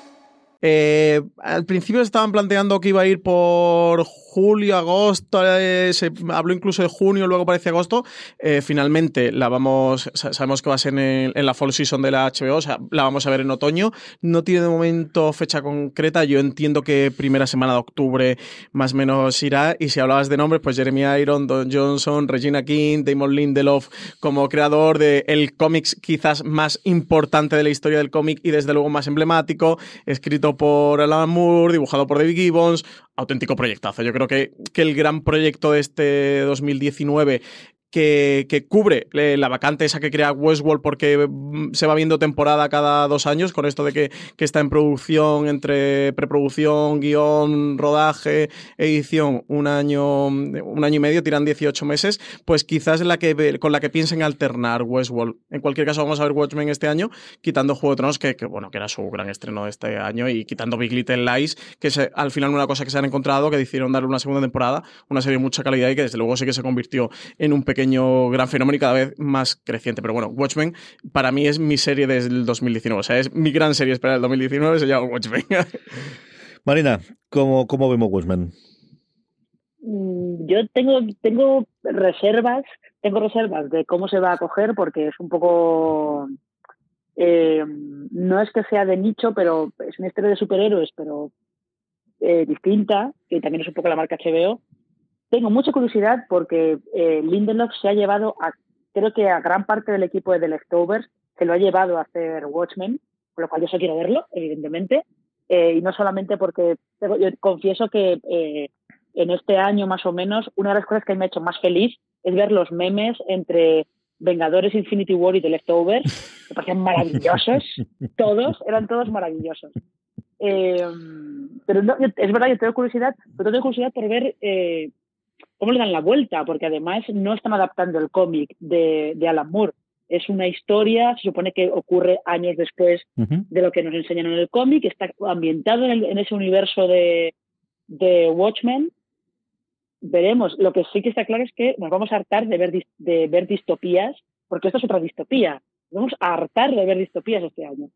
Eh, al principio estaban planteando que iba a ir por julio, agosto, eh, se habló incluso de junio, luego parece agosto. Eh, finalmente la vamos, sabemos que va a ser en, la fall season de la HBO, o sea, la vamos a ver en otoño. No tiene de momento fecha concreta. Yo entiendo que primera semana de octubre más o menos irá. Y si hablabas de nombres, pues Jeremy Iron, Don Johnson, Regina King, Damon Lindelof, como creador del el cómics quizás más importante de la historia del cómic y desde luego más emblemático, escrito por Alan Moore, dibujado por David Gibbons, auténtico proyectazo. Yo creo que, que el gran proyecto de este 2019 que, cubre eh, la vacante esa que crea Westworld porque mm, se va viendo temporada cada dos años, con esto de que, está en producción, entre preproducción, guion, rodaje, edición, un año, un año y medio, tiran 18 meses, pues quizás la que, con la que piensen alternar Westworld. En cualquier caso, vamos a ver Watchmen este año, quitando Juego de Tronos, que, bueno, que era su gran estreno de este año, y quitando Big Little Lies, que es al final una cosa que se han encontrado, que decidieron darle una segunda temporada, una serie de mucha calidad y que desde luego sí que se convirtió en un pequeño gran fenómeno y cada vez más creciente. Pero bueno, Watchmen para mí es mi serie desde el 2019. O sea, es mi gran serie espera del 2019, se llama Watchmen. (laughs) Marina, ¿cómo, cómo vemos Watchmen? Mm, yo tengo, tengo reservas, tengo reservas de cómo se va a coger porque es un poco eh, no es que sea de nicho, pero es una historia de superhéroes, pero eh, distinta, que también es un poco la marca HBO. Tengo mucha curiosidad porque eh, Lindelof se ha llevado a, creo que a gran parte del equipo de The Leftovers, se lo ha llevado a hacer Watchmen, con lo cual yo sí quiero verlo, evidentemente. Eh, y no solamente porque yo confieso que eh, en este año más o menos, una de las cosas que me ha hecho más feliz es ver los memes entre Vengadores, Infinity War y The Leftovers, que parecían maravillosos, (laughs) todos, eran todos maravillosos. pero no, es verdad, yo tengo curiosidad, pero tengo curiosidad por ver cómo le dan la vuelta, porque además no están adaptando el cómic de, de Alan Moore. Es una historia, se supone que ocurre años después de lo que nos enseñan en el cómic, está ambientado en, ese universo de, de Watchmen. Veremos. Lo que sí que está claro es que nos vamos a hartar de ver, de ver distopías, porque esto es otra distopía. Nos vamos a hartar de ver distopías este año.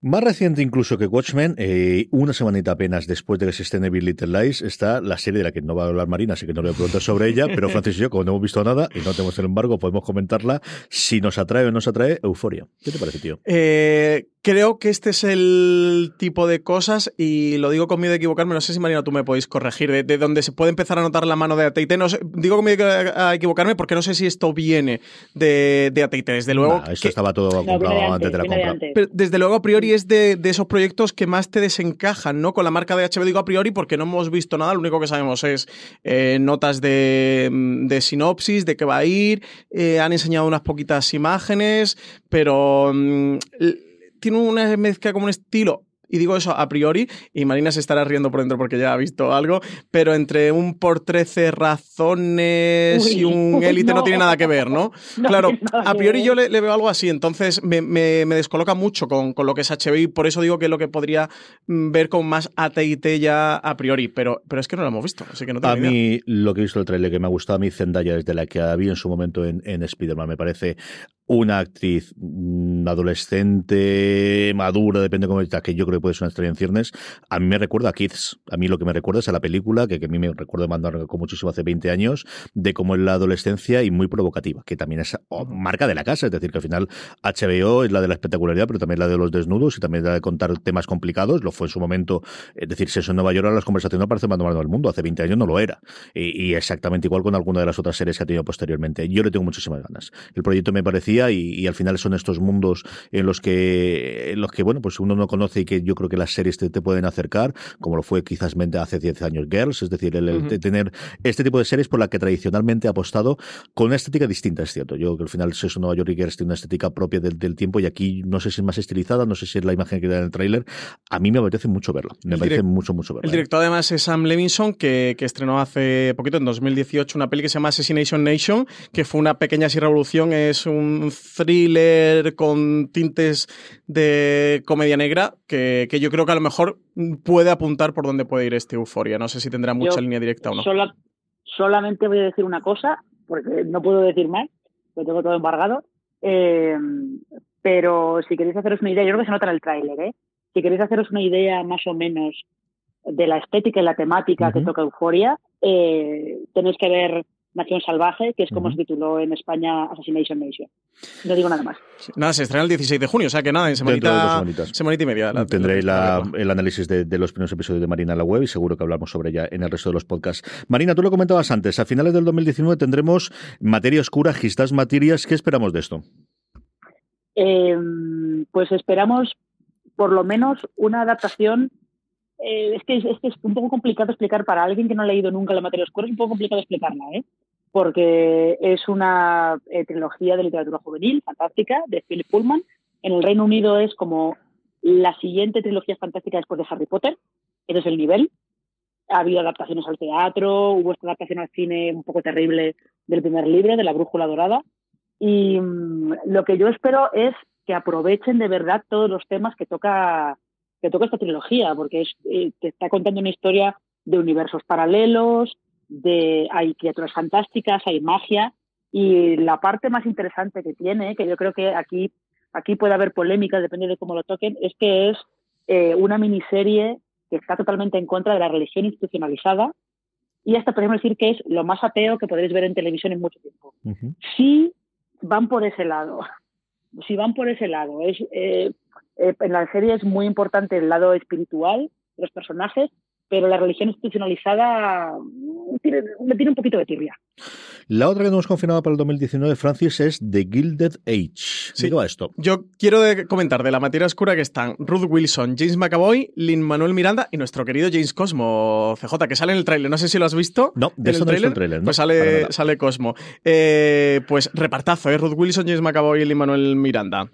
Más reciente incluso que Watchmen, eh, una semanita apenas después de que se estrene Big Little Lies, está la serie de la que no va a hablar Marina, así que no le voy a preguntar sobre ella, pero (laughs) Francis y yo, como no hemos visto nada y no tenemos el embargo, podemos comentarla. Si nos atrae o no nos atrae, Euforia. ¿Qué te parece, tío? Eh, creo que este es el tipo de cosas, y lo digo con miedo de equivocarme, no sé si Marina tú me podéis corregir, de, donde se puede empezar a notar la mano de AT&T. No digo con miedo a equivocarme porque no sé si esto viene de, de AT&T. Desde luego... eso estaba todo comprado antes, de la compra. desde luego, a priori es de, esos proyectos que más te desencajan, ¿no? Con la marca de HBO digo a priori porque no hemos visto nada, lo único que sabemos es eh, notas de, sinopsis, de qué va a ir, eh, han enseñado unas poquitas imágenes, pero... Mm, tiene una mezcla como un estilo y digo eso a priori, y Marina se estará riendo por dentro porque ya ha visto algo, pero entre un por 13 razones y un élite no. tiene nada que ver, ¿no? (laughs) claro, a priori yo le, veo algo así, entonces me, descoloca mucho con, lo que es HBO y por eso digo que es lo que podría mm, ver con más AT&T ya a priori, pero, pero es que no lo hemos visto, así que no tengo A mí lo que he visto el trailer que me ha gustado a mí Zendaya desde la que había en su momento en, en Spider-Man, me parece una actriz mm, adolescente, madura, depende de cómo está, que yo creo que puede ser una estrella en ciernes, a mí me recuerda a Kids. A mí lo que me recuerda es a la película, que, que a mí me recuerda mandar con muchísimo hace 20 años, de cómo es la adolescencia y muy provocativa, que también es oh, marca de la casa, es decir, que al final HBO es la de la espectacularidad, pero también la de los desnudos y también la de contar temas complicados, lo fue en su momento, es decir, si eso en Nueva York las conversaciones no parecen más normales del mundo, hace 20 años no lo era. Y, y, exactamente igual con alguna de las otras series que ha tenido posteriormente. Yo le tengo muchísimas ganas. El proyecto me parecía y, al final son estos mundos en los que, en los que, bueno, pues uno no conoce y que yo creo que las series te, pueden acercar, como lo fue quizás hace 10 años Girls, es decir, el, tener este tipo de series por la que tradicionalmente ha apostado con una estética distinta, es cierto. Yo creo que al final Sexo Nueva York y Girls tiene una estética propia del, tiempo y aquí no sé si es más estilizada, no sé si es la imagen que da en el tráiler. A mí me apetece mucho verla, me parece mucho, mucho verla. El director además es Sam Levinson, que, que estrenó hace poquito, en 2018, una peli que se llama Assassination Nation, que fue una pequeña así revolución, es un thriller con tintes de comedia negra que, yo creo que a lo mejor puede apuntar por dónde puede ir este Euforia. No sé si tendrá mucha línea directa o no. solamente voy a decir una cosa, porque no puedo decir más, porque tengo todo embargado. Eh, pero si queréis haceros una idea, yo creo que se nota en el tráiler, ¿eh? si queréis haceros una idea más o menos de la estética y la temática que toca Euforia, eh, tenéis que ver Nación Salvaje, que es como se tituló en España Assassination Nation. No digo nada más. nada, se estrena el 16 de junio, o sea que nada, en semanita, semanita y media. Tendréis el análisis de, los primeros episodios de Marina en la web y seguro que hablamos sobre ella en el resto de los podcasts. Marina, tú lo comentabas antes, a finales del 2019 tendremos Materia Oscura, Gistas Materias. ¿Qué esperamos de esto? Em, pues esperamos por lo menos una adaptación eh, es, que es, un poco complicado explicar para alguien que no ha leído nunca la materia oscura, es un poco complicado explicarla, ¿eh? Porque es una eh, trilogía de literatura juvenil fantástica de Philip Pullman. En el Reino Unido es como la siguiente trilogía fantástica después de Harry Potter, ese es el nivel. Ha habido adaptaciones al teatro, hubo esta adaptación al cine un poco terrible del primer libro, de La Brújula Dorada. Y mm, lo que yo espero es que aprovechen de verdad todos los temas que toca que toca esta trilogía, porque es, eh, te está contando una historia de universos paralelos, de hay criaturas fantásticas, hay magia, y la parte más interesante que tiene, que yo creo que aquí, aquí puede haber polémica, depende de cómo lo toquen, es que es eh, una miniserie que está totalmente en contra de la religión institucionalizada, y hasta podemos decir que es lo más ateo que podréis ver en televisión en mucho tiempo. Si van por ese lado, (laughs) si van por ese lado, es, eh, eh, en la serie es muy importante el lado espiritual de los personajes, pero la religión institucionalizada mm, tiene, me tiene un poquito de tibia. La otra que hemos confirmado para el 2019, Francis, es The Gilded Age. Sí, a esto. Yo quiero comentar de la materia oscura que están Ruth Wilson, James McAvoy, Lin Manuel Miranda y nuestro querido James Cosmo, CJ, que sale en el tráiler. No sé si lo has visto. No, de eso no el tráiler. Pues sale, sale Cosmo. Eh, pues repartazo, ¿eh? Ruth Wilson, James McAvoy y Lin Manuel Miranda.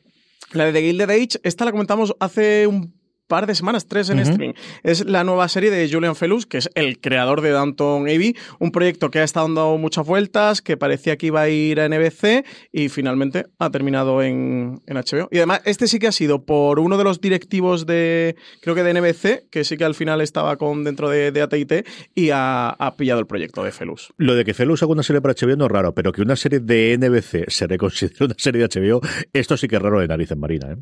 La de The Gilded Age, esta la comentamos hace un par de semanas, tres en streaming. Es la nueva serie de Julian Felus, que es el creador de Downton Abbey, un proyecto que ha estado dando muchas vueltas, que parecía que iba a ir a NBC y finalmente ha terminado en, HBO. Y además, este sí que ha sido por uno de los directivos de, creo que de NBC, que sí que al final estaba con dentro de, de AT&T y ha, pillado el proyecto de Felus. Lo de que Felus haga una serie para HBO no es raro, pero que una serie de NBC se reconsidere una serie de HBO, esto sí que es raro de nariz en Marina, ¿eh?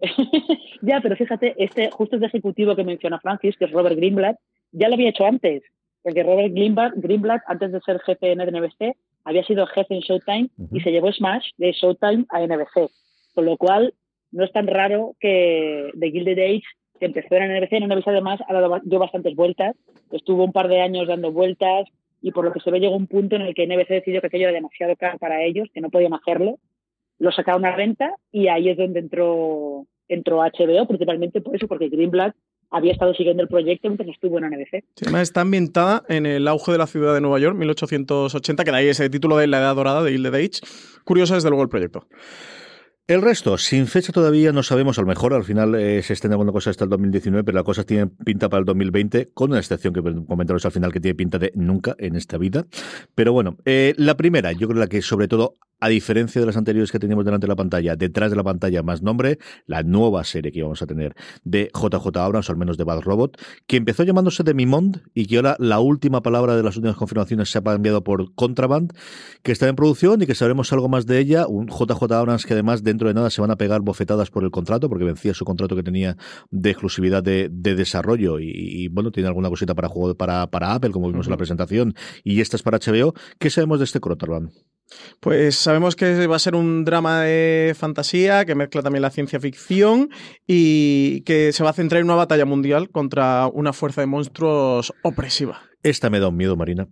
(laughs) Ya, pero fíjate, este justo este ejecutivo que menciona Francis, que es Robert Greenblatt, ya lo había hecho antes, porque Robert Greenblatt, antes de ser jefe en NBC, había sido jefe en Showtime y se llevó Smash de Showtime a NBC. Con lo cual, no es tan raro que The Gilded Age, que empezó en NBC, en NBC además ha dado dio bastantes vueltas, estuvo un par de años dando vueltas y por lo que se ve llegó un punto en el que NBC decidió que aquello era demasiado caro para ellos, que no podían hacerlo, lo sacaron a renta y ahí es donde entró entró HBO, principalmente por eso, porque Greenblatt había estado siguiendo el proyecto mientras estuvo en NBC. además está ambientada en el auge de la ciudad de Nueva York, 1880, que da ahí ese título de La Edad Dorada de Gilded Age. Curioso desde luego el proyecto. El resto, sin fecha todavía, no sabemos, a lo mejor al final eh, se estén alguna cosa hasta el 2019, pero la cosa tiene pinta para el 2020, con una excepción que comentamos al final que tiene pinta de nunca en esta vida. Pero bueno, eh, la primera, yo creo la que sobre todo a diferencia de las anteriores que teníamos delante de la pantalla, detrás de la pantalla más nombre, la nueva serie que íbamos a tener de JJ Abrams, o al menos de Bad Robot, que empezó llamándose Mimond y que ahora la última palabra de las últimas confirmaciones se ha cambiado por Contraband, que está en producción y que sabremos algo más de ella. Un JJ Abrams que además dentro de nada se van a pegar bofetadas por el contrato, porque vencía su contrato que tenía de exclusividad de, desarrollo y, bueno, tiene alguna cosita para juego para, para Apple, como vimos en la presentación, y esta es para HBO. ¿Qué sabemos de este Contraband? Pues sabemos que va a ser un drama de fantasía que mezcla también la ciencia ficción y que se va a centrar en una batalla mundial contra una fuerza de monstruos opresiva. Esta me da un miedo, Marina.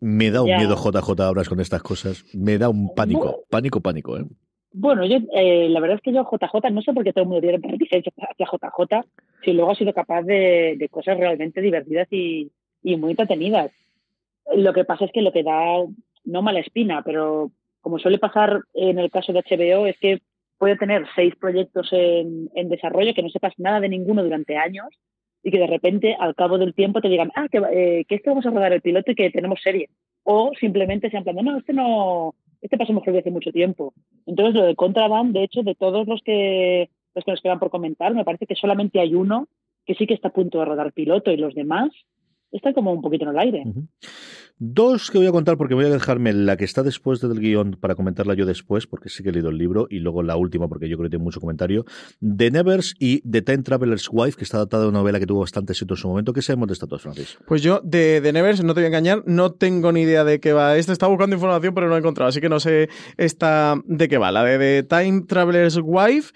Me da un miedo JJ Abras con estas cosas. Me da un pánico, pánico, pánico. ¿eh? Bueno, yo eh, la verdad es que yo JJ, no sé por qué todo el mundo tiene reticencia hacia JJ, si luego ha sido capaz de, cosas realmente divertidas y, y muy entretenidas. Lo que pasa es que lo que da no mala espina, pero como suele pasar en el caso de HBO, es que puede tener seis proyectos en, desarrollo, que no sepas nada de ninguno durante años y que de repente al cabo del tiempo te digan, ah, que, eh, que este vamos a rodar el piloto y que tenemos serie. O simplemente sean plan, no, este no, este pasó mejor desde hace mucho tiempo. Entonces lo de Contraband, de hecho, de todos los que, los que nos quedan por comentar, me parece que solamente hay uno que sí que está a punto de rodar piloto y los demás están como un poquito en el aire. Dos que voy a contar porque voy a dejarme la que está después del guion para comentarla yo después, porque sí que he leído el libro, y luego la última porque yo creo que tiene mucho comentario. The Nevers y The Time Traveler's Wife, que está adaptada de una novela que tuvo bastante éxito en su momento. ¿Qué sabemos de estas dos, Francis? Pues yo, de The Nevers, no te voy a engañar, no tengo ni idea de qué va. Este está buscando información, pero no he encontrado, así que no sé esta de qué va. La de The Time Traveler's Wife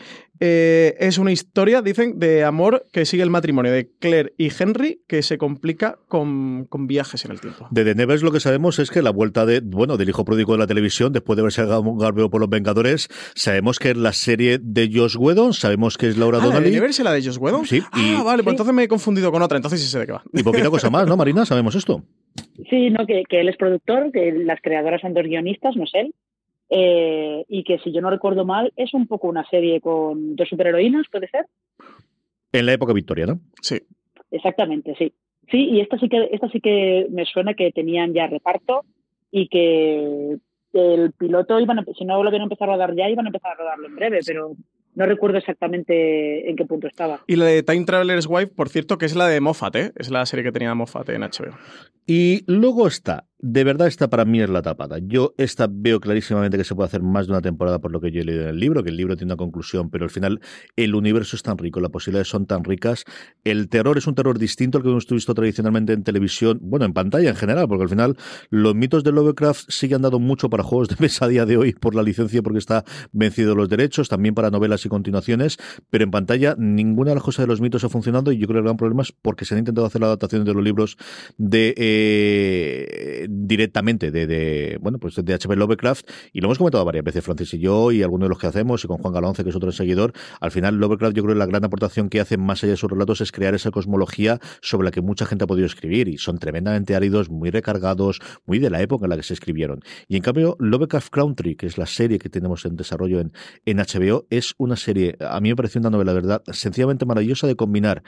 eh, es una historia, dicen, de amor que sigue el matrimonio de Claire y Henry, que se complica con, con viajes en el tiempo. De The Nevers lo que sabemos es que la vuelta de, bueno, del hijo pródigo de la televisión, después de haberse Garbeo por los Vengadores, sabemos que es la serie de Josh Whedon, sabemos que es Laura ah, Donnelly. ¿De Nevers es la de Josh Whedon? Sí. Ah, vale, pues entonces me he confundido con otra, entonces sí sé de qué va. Y poquita cosa más, ¿no, Marina? ¿Sabemos esto? Sí, no, que, que él es productor, que las creadoras son dos guionistas, no es él. Eh, y que si yo no recuerdo mal es un poco una serie con dos superheroínas, ¿puede ser? En la época victoriana. Sí. Exactamente, sí. Sí, y esta sí que esta sí que me suena que tenían ya reparto y que el piloto iban a, si no lo habían empezado a rodar ya iban a empezar a rodarlo en breve, pero no recuerdo exactamente en qué punto estaba. Y la de Time Traveler's Wife, por cierto, que es la de Moffat, ¿eh? Es la serie que tenía Moffat en HBO. Y luego está de verdad esta para mí es la tapada. Yo esta veo clarísimamente que se puede hacer más de una temporada por lo que yo he leído en el libro, que el libro tiene una conclusión, pero al final el universo es tan rico, las posibilidades son tan ricas. El terror es un terror distinto al que hemos visto tradicionalmente en televisión, bueno, en pantalla en general, porque al final los mitos de Lovecraft sí que han dado mucho para juegos de mesa a día de hoy por la licencia porque está vencido los derechos, también para novelas y continuaciones, pero en pantalla ninguna de las cosas de los mitos ha funcionado y yo creo que el gran problema es porque se han intentado hacer la adaptación de los libros de eh, directamente de, de, bueno, pues de H.P. Lovecraft y lo hemos comentado varias veces Francis y yo y algunos de los que hacemos y con Juan Galonce que es otro seguidor, al final Lovecraft yo creo que la gran aportación que hace más allá de sus relatos es crear esa cosmología sobre la que mucha gente ha podido escribir y son tremendamente áridos, muy recargados, muy de la época en la que se escribieron. Y en cambio Lovecraft Country, que es la serie que tenemos en desarrollo en, en HBO, es una serie, a mí me pareció una novela, verdad, sencillamente maravillosa de combinar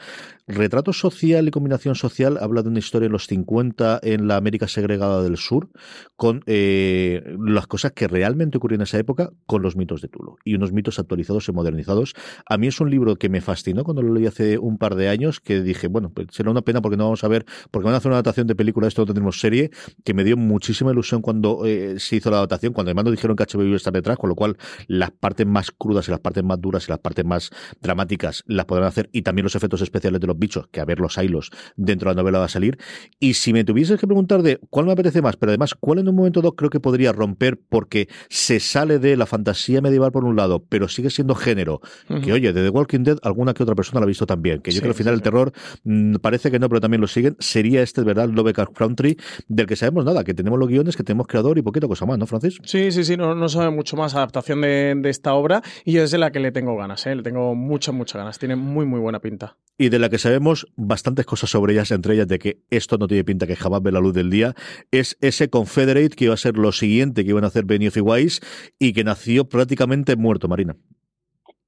retrato social y combinación social, habla de una historia en los 50 en la América segregada del sur, con eh, las cosas que realmente ocurrieron en esa época con los mitos de Tulo y unos mitos actualizados y modernizados. A mí es un libro que me fascinó cuando lo leí hace un par de años, que dije, bueno, pues será una pena porque no vamos a ver, porque van a hacer una adaptación de película, esto no tenemos serie, que me dio muchísima ilusión cuando eh, se hizo la adaptación, cuando además nos dijeron que HBO iba a estar detrás, con lo cual las partes más crudas y las partes más duras y las partes más dramáticas las podrán hacer y también los efectos especiales de los bichos, que a ver los hilos dentro de la novela va a salir. Y si me tuvieses que preguntar de cuál me apetece más, pero además cuál en un momento dado creo que podría romper porque se sale de la fantasía medieval por un lado, pero sigue siendo género, que oye, de The Walking Dead alguna que otra persona lo ha visto también, que yo creo que al final el terror mm, parece que no, pero también lo siguen, sería este, ¿verdad? Lovecraft Country, del que sabemos nada, que tenemos los guiones, que tenemos creador y poquita cosa más, ¿no, Francis? Sí, sí, sí, no, no sabe mucho más adaptación de, de esta obra y yo es de la que le tengo ganas, ¿eh? le tengo muchas, muchas ganas, tiene muy, muy buena pinta y de la que sabemos bastantes cosas sobre ellas, entre ellas de que esto no tiene pinta que jamás ve la luz del día, es ese Confederate que iba a ser lo siguiente que iban a hacer Benioff y Weiss y que nació prácticamente muerto, Marina.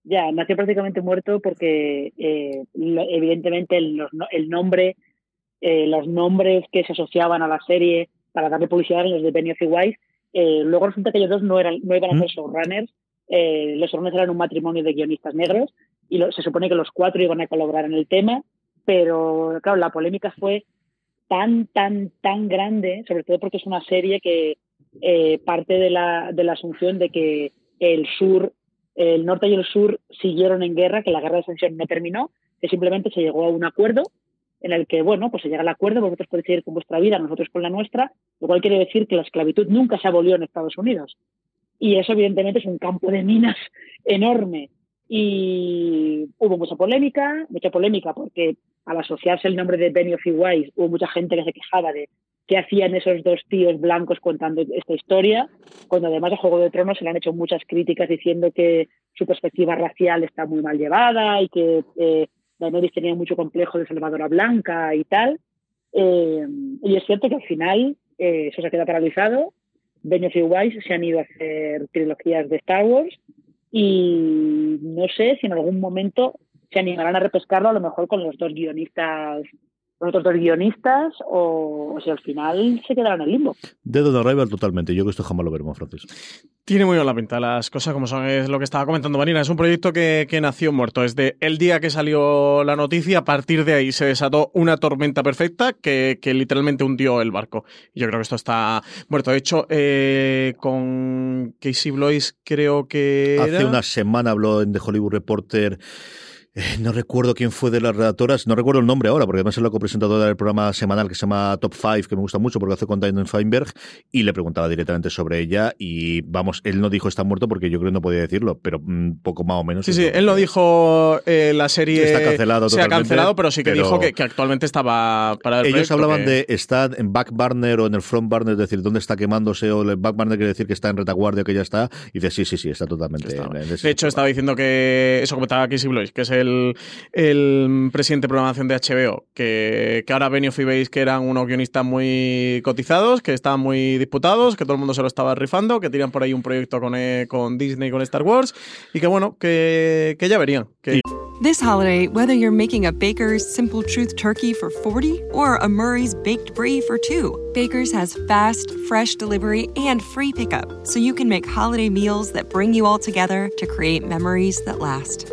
Ya, nació prácticamente muerto porque eh, evidentemente el, el nombre, eh, los nombres que se asociaban a la serie para darle publicidad en los de Benioff y Weiss, eh, luego resulta que ellos dos no, eran, no iban a ser showrunners, los showrunners eran un matrimonio de guionistas negros y se supone que los cuatro iban a colaborar en el tema, pero claro, la polémica fue tan, tan, tan grande, sobre todo porque es una serie que eh, parte de la, de la asunción de que el sur, el norte y el sur siguieron en guerra, que la guerra de ascensión no terminó, que simplemente se llegó a un acuerdo en el que, bueno, pues se llega al acuerdo, vosotros podéis seguir con vuestra vida, nosotros con la nuestra, lo cual quiere decir que la esclavitud nunca se abolió en Estados Unidos. Y eso, evidentemente, es un campo de minas (laughs) enorme y hubo mucha polémica, mucha polémica porque al asociarse el nombre de Benioff y Weiss hubo mucha gente que se quejaba de qué hacían esos dos tíos blancos contando esta historia, cuando además a Juego de Tronos se le han hecho muchas críticas diciendo que su perspectiva racial está muy mal llevada y que eh, Daenerys tenía mucho complejo de salvadora blanca y tal. Eh, y es cierto que al final eh, eso se queda paralizado. Benioff y Weiss se han ido a hacer trilogías de Star Wars y no sé si en algún momento se animarán a repescarlo a lo mejor con los dos guionistas otros dos guionistas o, si al final se quedarán en el limbo. Dead on Arrival totalmente. Yo que esto jamás lo veremos, Francis. Tiene muy buena pinta las cosas como son, es lo que estaba comentando Marina. Es un proyecto que, que, nació muerto. Desde el día que salió la noticia, a partir de ahí se desató una tormenta perfecta que, que literalmente hundió el barco. Y yo creo que esto está muerto. De hecho, eh, con Casey Blois creo que. Hace una semana habló en The Hollywood Reporter eh, no recuerdo quién fue de las redactoras, no recuerdo el nombre ahora, porque además es la copresentadora del programa semanal que se llama Top 5, que me gusta mucho porque hace con Diane Feinberg, y le preguntaba directamente sobre ella. Y vamos, él no dijo está muerto porque yo creo que no podía decirlo, pero un poco más o menos. Sí, sí, él no dijo eh, la serie. Está cancelado Se ha cancelado, pero sí que pero dijo que, que, actualmente estaba para el Ellos hablaban que... de estar en back burner o en el front burner, es decir, dónde está quemándose, o el back burner quiere decir que está en retaguardia que ya está. Y dice, sí, sí, sí, está totalmente. Está. en- De hecho, estaba diciendo que eso comentaba Casey Blois, que es el, el presidente de programación de HBO, que, que ahora Benioff y veis que eran unos guionistas muy cotizados, que estaban muy disputados, que todo el mundo se lo estaba rifando, que tiran por ahí un proyecto con, eh, con Disney, con Star Wars, y que bueno, que, que ya verían. Que... This holiday, whether you're making a Baker's Simple Truth turkey for 40 or a Murray's Baked Brie for 2, Baker's has fast, fresh delivery and free pickup, so you can make holiday meals that bring you all together to create memories that last.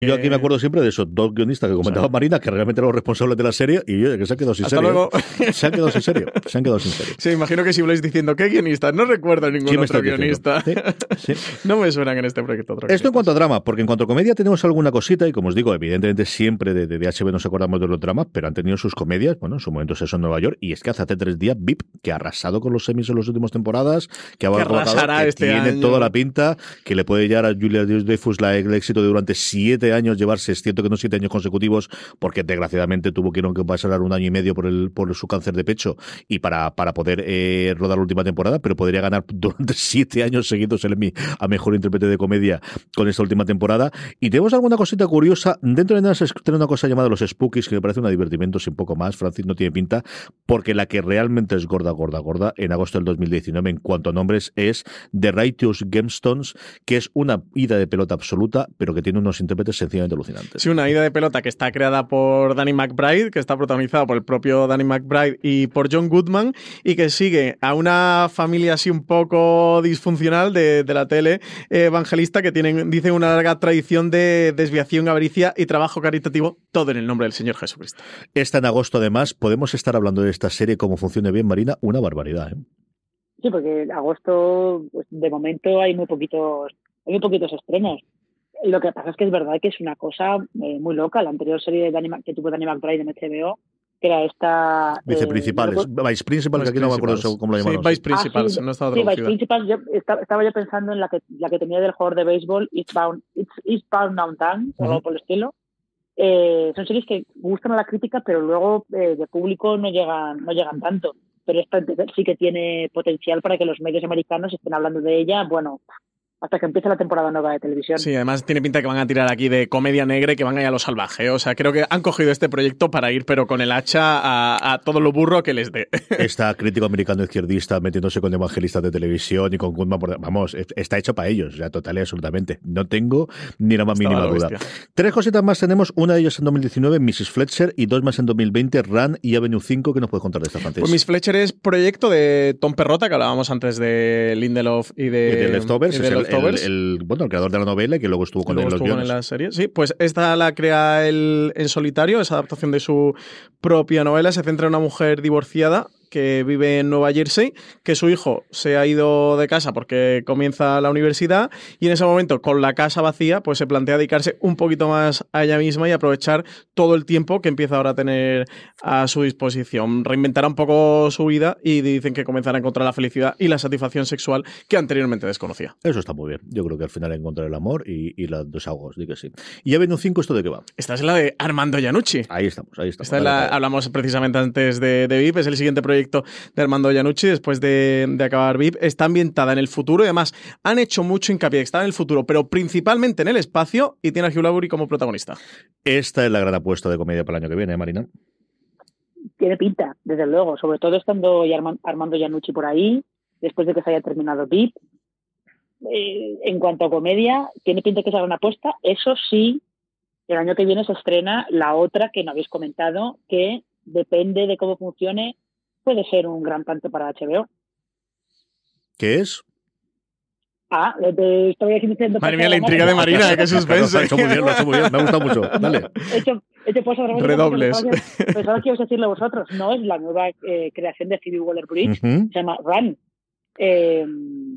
Yo aquí me acuerdo siempre de esos dos guionistas que comentaba Marina, que realmente eran los responsables de la serie, y yo, que se han quedado sin Hasta serie. luego. Se han quedado sin serie. Se han quedado sin serie. Sí, imagino que si Blaise diciendo, ¿qué guionista? No recuerdo ningún ¿Quién me otro guionista. Sí, sí. (laughs) no me suenan en este proyecto otro Esto en cuanto a drama, porque en cuanto a comedia tenemos alguna cosita, y como os digo, evidentemente siempre de, de, de HBO nos acordamos de los dramas, pero han tenido sus comedias, bueno, en su momento eso en Nueva York, y es que hace tres días VIP, que ha arrasado con los semis en las últimas temporadas, que ha arrasará que este tiene año. toda la pinta, que le puede llevar a Julia Dreyfus la, el éxito de durante siete años llevarse, es cierto que no siete años consecutivos, porque desgraciadamente tuvo que, que pasar un año y medio por, el, por su cáncer de pecho y para, para poder eh, rodar la última temporada, pero podría ganar (laughs) durante siete años seguidos el Emmy a mejor intérprete de comedia con esta última temporada. Y tenemos alguna cosita curiosa. Dentro de nada se una cosa llamada los Spookies, que me parece un divertimento sin poco más. Francis no tiene pinta, porque la que realmente es gorda, gorda, gorda, en agosto del 2019, en cuanto a nombres, es The Righteous Gemstones, que es una ida de pelota absoluta, pero que tiene unos intérpretes sencillamente alucinantes. Sí, una ida de pelota que está creada por Danny McBride, que está protagonizada por el propio Danny McBride y por John Goodman, y que sigue a una familia así un poco disfuncional de, de la tele eh, evangelista que tienen, dicen, una larga tradición de desviación, avaricia y trabajo caritativo, todo en el nombre del Señor Jesucristo. Esta en agosto, además, podemos estar hablando de esta serie, como funcione bien, Marina, una barbaridad. ¿eh? Sí, porque en agosto, pues, de momento hay muy poquitos, hay muy poquitos estrenos. Lo que pasa es que es verdad que es una cosa eh, muy loca. La anterior serie de Danny Mac- que tuvo Danny McBride en HBO, que era esta... eh, Viceprincipales, no recuerdo- Vice Principal, que aquí no me acuerdo Principals. cómo lo Sí, llamaron. Vice Principals, Ah, sí, no estaba Sí, Vice traducida. Principals, yo estaba, estaba yo pensando en la que, la que tenía del jugador de béisbol, Eastbound, East- Eastbound Downtown, o algo por el estilo. Eh, son series que gustan a la crítica, pero luego eh, de público no llegan, no llegan tanto. Pero esta sí que tiene potencial para que los medios americanos estén hablando de ella, bueno, hasta que empiece la temporada nueva de televisión. Sí, además tiene pinta que van a tirar aquí de comedia negra y que van a ir a lo salvaje. O sea, creo que han cogido este proyecto para ir, pero con el hacha a, a todo lo burro que les dé. (laughs) Está crítico americano izquierdista metiéndose con evangelistas de televisión y con Goodman. Vamos, es- está hecho para ellos, ya total y absolutamente. No tengo ni la más Estaba mínima la duda. bestia. Tres cositas más tenemos, una de ellas en 2019, Mrs. Fletcher, y dos más en 2020, Run y Avenue 5. ¿Qué nos puedes contar de esta francesa? Pues Miss Fletcher es proyecto de Tom Perrota, que hablábamos antes de Lindelof y de, Y de Leftovers, y es de el, bueno, el creador de la novela y que luego estuvo con Luego él los estuvo en la serie. Sí, pues esta la crea él en solitario, es adaptación de su propia novela. Se centra en una mujer divorciada que vive en Nueva Jersey, que su hijo se ha ido de casa porque comienza la universidad y en ese momento, con la casa vacía, pues se plantea dedicarse un poquito más a ella misma y aprovechar todo el tiempo que empieza ahora a tener a su disposición. Reinventará un poco su vida y dicen que comenzará a encontrar la felicidad y la satisfacción sexual que anteriormente desconocía. Eso está muy bien. Yo creo que al final encontrar el amor y, y los desahogos, di que sí. ¿Y Avenue 5 esto de qué va? Esta es la de Armando Iannucci. Ahí estamos, ahí estamos. Esta es la- hablamos precisamente antes de, de VIP, es el siguiente proyecto de Armando Iannucci después de, de acabar VIP. Está ambientada en el futuro y además han hecho mucho hincapié que está en el futuro, pero principalmente en el espacio y tiene a Hugh Laurie como protagonista. Esta es la gran apuesta de comedia para el año que viene, ¿eh, Marina? Tiene pinta, desde luego, sobre todo estando Armando Iannucci por ahí, después de que se haya terminado VIP. eh, en cuanto a comedia, tiene pinta que se haga una apuesta. Eso sí, el año que viene se estrena la otra que no habéis comentado, que depende de cómo funcione, puede ser un gran tanto para HBO. ¿Qué es? Ah, te estoy diciendo. Madre mía, la intriga de Marina, qué suspense. Lo ha hecho muy bien, lo ha hecho muy bien, me ha gustado mucho. (laughs) Dale. He hecho, he hecho pues, Redobles. Pensaba que ibas a decirlo vosotros. No, es la nueva eh, creación de Phoebe Waller-Bridge, Ujú. se llama Run. Eh,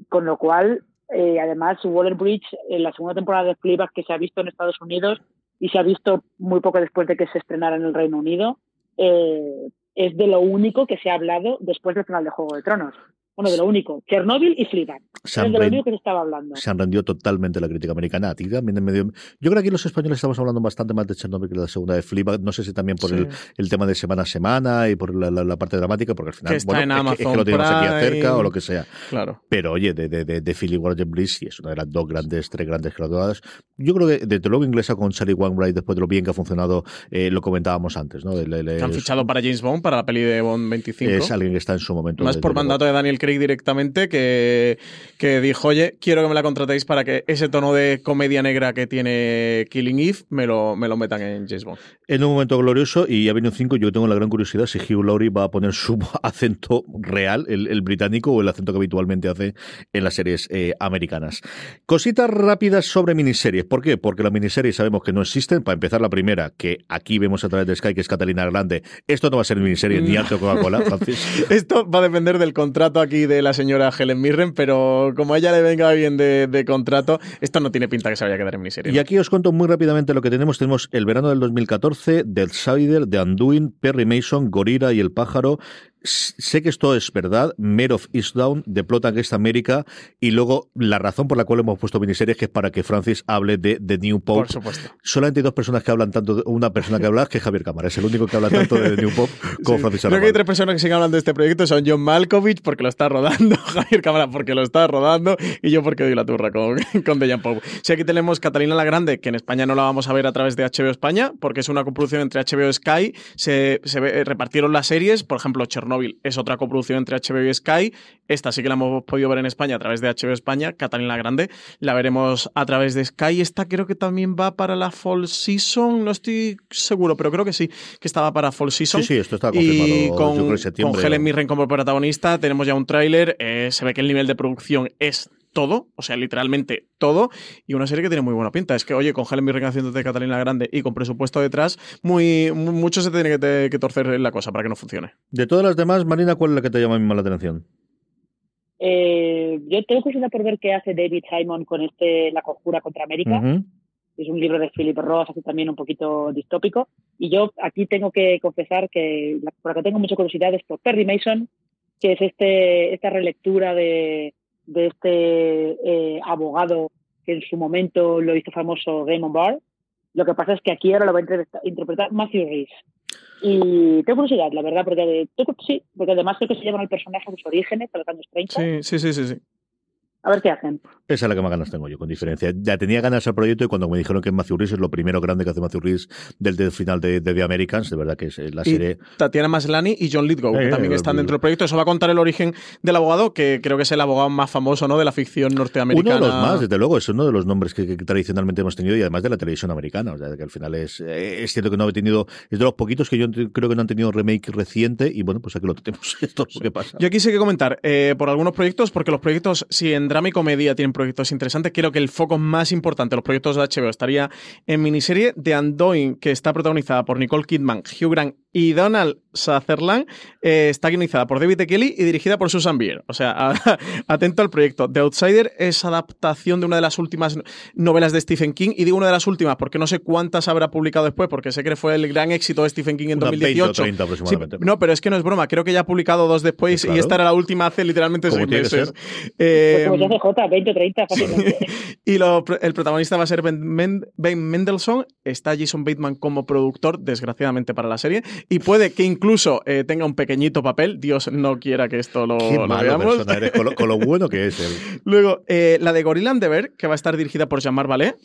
con lo cual, eh, además, Waller-Bridge, en la segunda temporada de Fleabag que se ha visto en Estados Unidos y se ha visto muy poco después de que se estrenara en el Reino Unido, eh, es de lo único que se ha hablado después del final de Juego de Tronos. Bueno, de lo único. Chernobyl y Fleabag. Se Es han de lo único que se estaba hablando. se han rendido totalmente la crítica americana. A ti también en medio... Yo creo que aquí los españoles estamos hablando bastante más de Chernobyl que de la segunda de Fleabag. No sé si también por Sí. el, el tema de semana a semana y por la, la- la parte dramática, porque al final Que está bueno, en es que- es, que, Amazon lo tenemos aquí cerca o lo que sea. Claro. Pero oye, de, de, de, de Philly Warren Bliss sí es una de las dos grandes, tres grandes graduadas. Yo creo que desde luego inglesa con Sally Wainwright, después de lo bien que ha funcionado, eh, lo comentábamos antes, ¿no? El- el- Que han fichado para James Bond, para la peli de Bond 25. es alguien que está en su momento. Más por mandato de Daniel Craig directamente, que, que dijo, oye, quiero que me la contratéis para que ese tono de comedia negra que tiene Killing Eve me lo, me lo metan en James Bond. En un momento glorioso, y ya viene un 5, yo tengo la gran curiosidad si Hugh Laurie va a poner su (laughs) acento real, el, el británico, o el acento que habitualmente hace en las series eh, americanas. Cositas rápidas sobre miniseries. ¿Por qué? Porque las miniseries sabemos que no existen. Para empezar, la primera, que aquí vemos a través de Sky, que es Catalina Grande. Esto no va a ser miniserie ni alto Coca-Cola. (laughs) Esto va a depender del contrato aquí de la señora Helen Mirren, pero como a ella le venga bien de, de contrato, esto no tiene pinta que se vaya a quedar en miniserie. Y aquí os cuento muy rápidamente lo que tenemos. Tenemos el verano del 2014, The Outsider, The Undoing, Perry Mason, Gorira y El Pájaro. Sé que esto es verdad, Mare of Eastdown, The Plot Against America, y luego la razón por la cual hemos puesto miniseries que es para que Francis hable de The New Pope. Por supuesto. Solamente hay dos personas que hablan tanto, de- una persona que habla que es Javier Cámara, es el único que habla tanto de The New Pope (laughs) como Sí. Francis Creo que hay tres personas que siguen hablando de este proyecto. Son John Malkovich, porque lo está rodando, (laughs) Javier Cámara, porque lo está rodando, y yo porque doy la turra con, (laughs) con Dejan Pope. Si aquí tenemos Catalina la Grande, que en España no la vamos a ver a través de HBO España, porque es una coproducción entre HBO y Sky. Se, se ve- eh, repartieron las series, por ejemplo, Chernobyl es otra coproducción entre HBO y Sky. Esta sí que la hemos podido ver en España a través de HBO España. Catalina la Grande la veremos a través de Sky. Esta creo que también va para la Fall Season, no estoy seguro, pero creo que sí, que estaba para Fall Season. Sí, sí, esto está Y confirmado. yo con, creo que en septiembre. con Helen Mirren como protagonista, tenemos ya un tráiler. eh, se ve que el nivel de producción es todo, o sea, literalmente todo, y una serie que tiene muy buena pinta. Es que, oye, con Helen Mirren haciendo de Catalina Grande y con presupuesto detrás, muy, mu- mucho se tiene que, te- que torcer la cosa para que no funcione. De todas las demás, Marina, ¿cuál es la que te llama más la atención? Eh, yo tengo curiosidad por ver qué hace David Simon con este La Conjura contra América. Es un libro de Philip Ross, así también un poquito distópico. Y yo aquí tengo que confesar que la- por la que tengo mucha curiosidad es por Perry Mason, que es este esta relectura de, de este eh, abogado que en su momento lo hizo famoso Raymond Barr. Lo que pasa es que aquí ahora lo va a interpreta- interpretar Matthew Rhys. Y tengo curiosidad, la verdad, porque, sí, porque además creo que se llevan al personaje a sus orígenes, a los años 30. Sí, sí, sí, sí. sí. A ver qué hacen. Esa es la que más ganas tengo yo, con diferencia. Ya tenía ganas al proyecto y cuando me dijeron que Matthew Rhys es lo primero grande que hace Matthew Rhys del, del final de, de The Americans, de verdad que es eh, la Y serie... Tatiana Maslany y John Lithgow, que Eh, también eh, están eh, dentro del proyecto. Eso va a contar el origen del abogado, que creo que es el abogado más famoso ¿no? de la ficción norteamericana. Uno de los más, desde luego, es uno de los nombres que, que tradicionalmente hemos tenido y además de la televisión americana. O sea, que al final es, eh, es cierto que no ha tenido, es de los poquitos que yo creo que no han tenido remake reciente y bueno, pues aquí lo tenemos. (laughs) Esto es lo que pasa. Yo aquí sí que comentar eh, por algunos proyectos, porque los proyectos, si en drama y comedia tienen proyectos interesantes, creo que el foco más importante de los proyectos de HBO estaría en miniserie de Undoing, que está protagonizada por Nicole Kidman, Hugh Grant y Donald Sutherland. Eh, está guionizada por David E. Kelly y dirigida por Susan Bier. O sea, (laughs) a- atento al proyecto. The Outsider es adaptación de una de las últimas novelas de Stephen King, y digo una de las últimas porque no sé cuántas habrá publicado después, porque sé que fue el gran éxito de Stephen King en Unas 20 o 2018. 30 aproximadamente. Sí, no, pero es que no es broma. Creo que ya ha publicado dos después claro. y esta era la última hace literalmente Como seis meses. Pues Eh, como ya CJ, 20 o 30 fácilmente. (laughs) y lo- el protagonista va a ser Ben, Ben Mendelssohn. Está Jason Bateman como productor, desgraciadamente para la serie. Y puede que incluso eh, tenga un pequeñito papel. Dios no quiera que esto lo, Qué lo malo veamos. eres, con, lo, con lo bueno que es él. (laughs) Luego, eh, la de Gorilla and the Bear, que va a estar dirigida por Jean-Marc Vallée.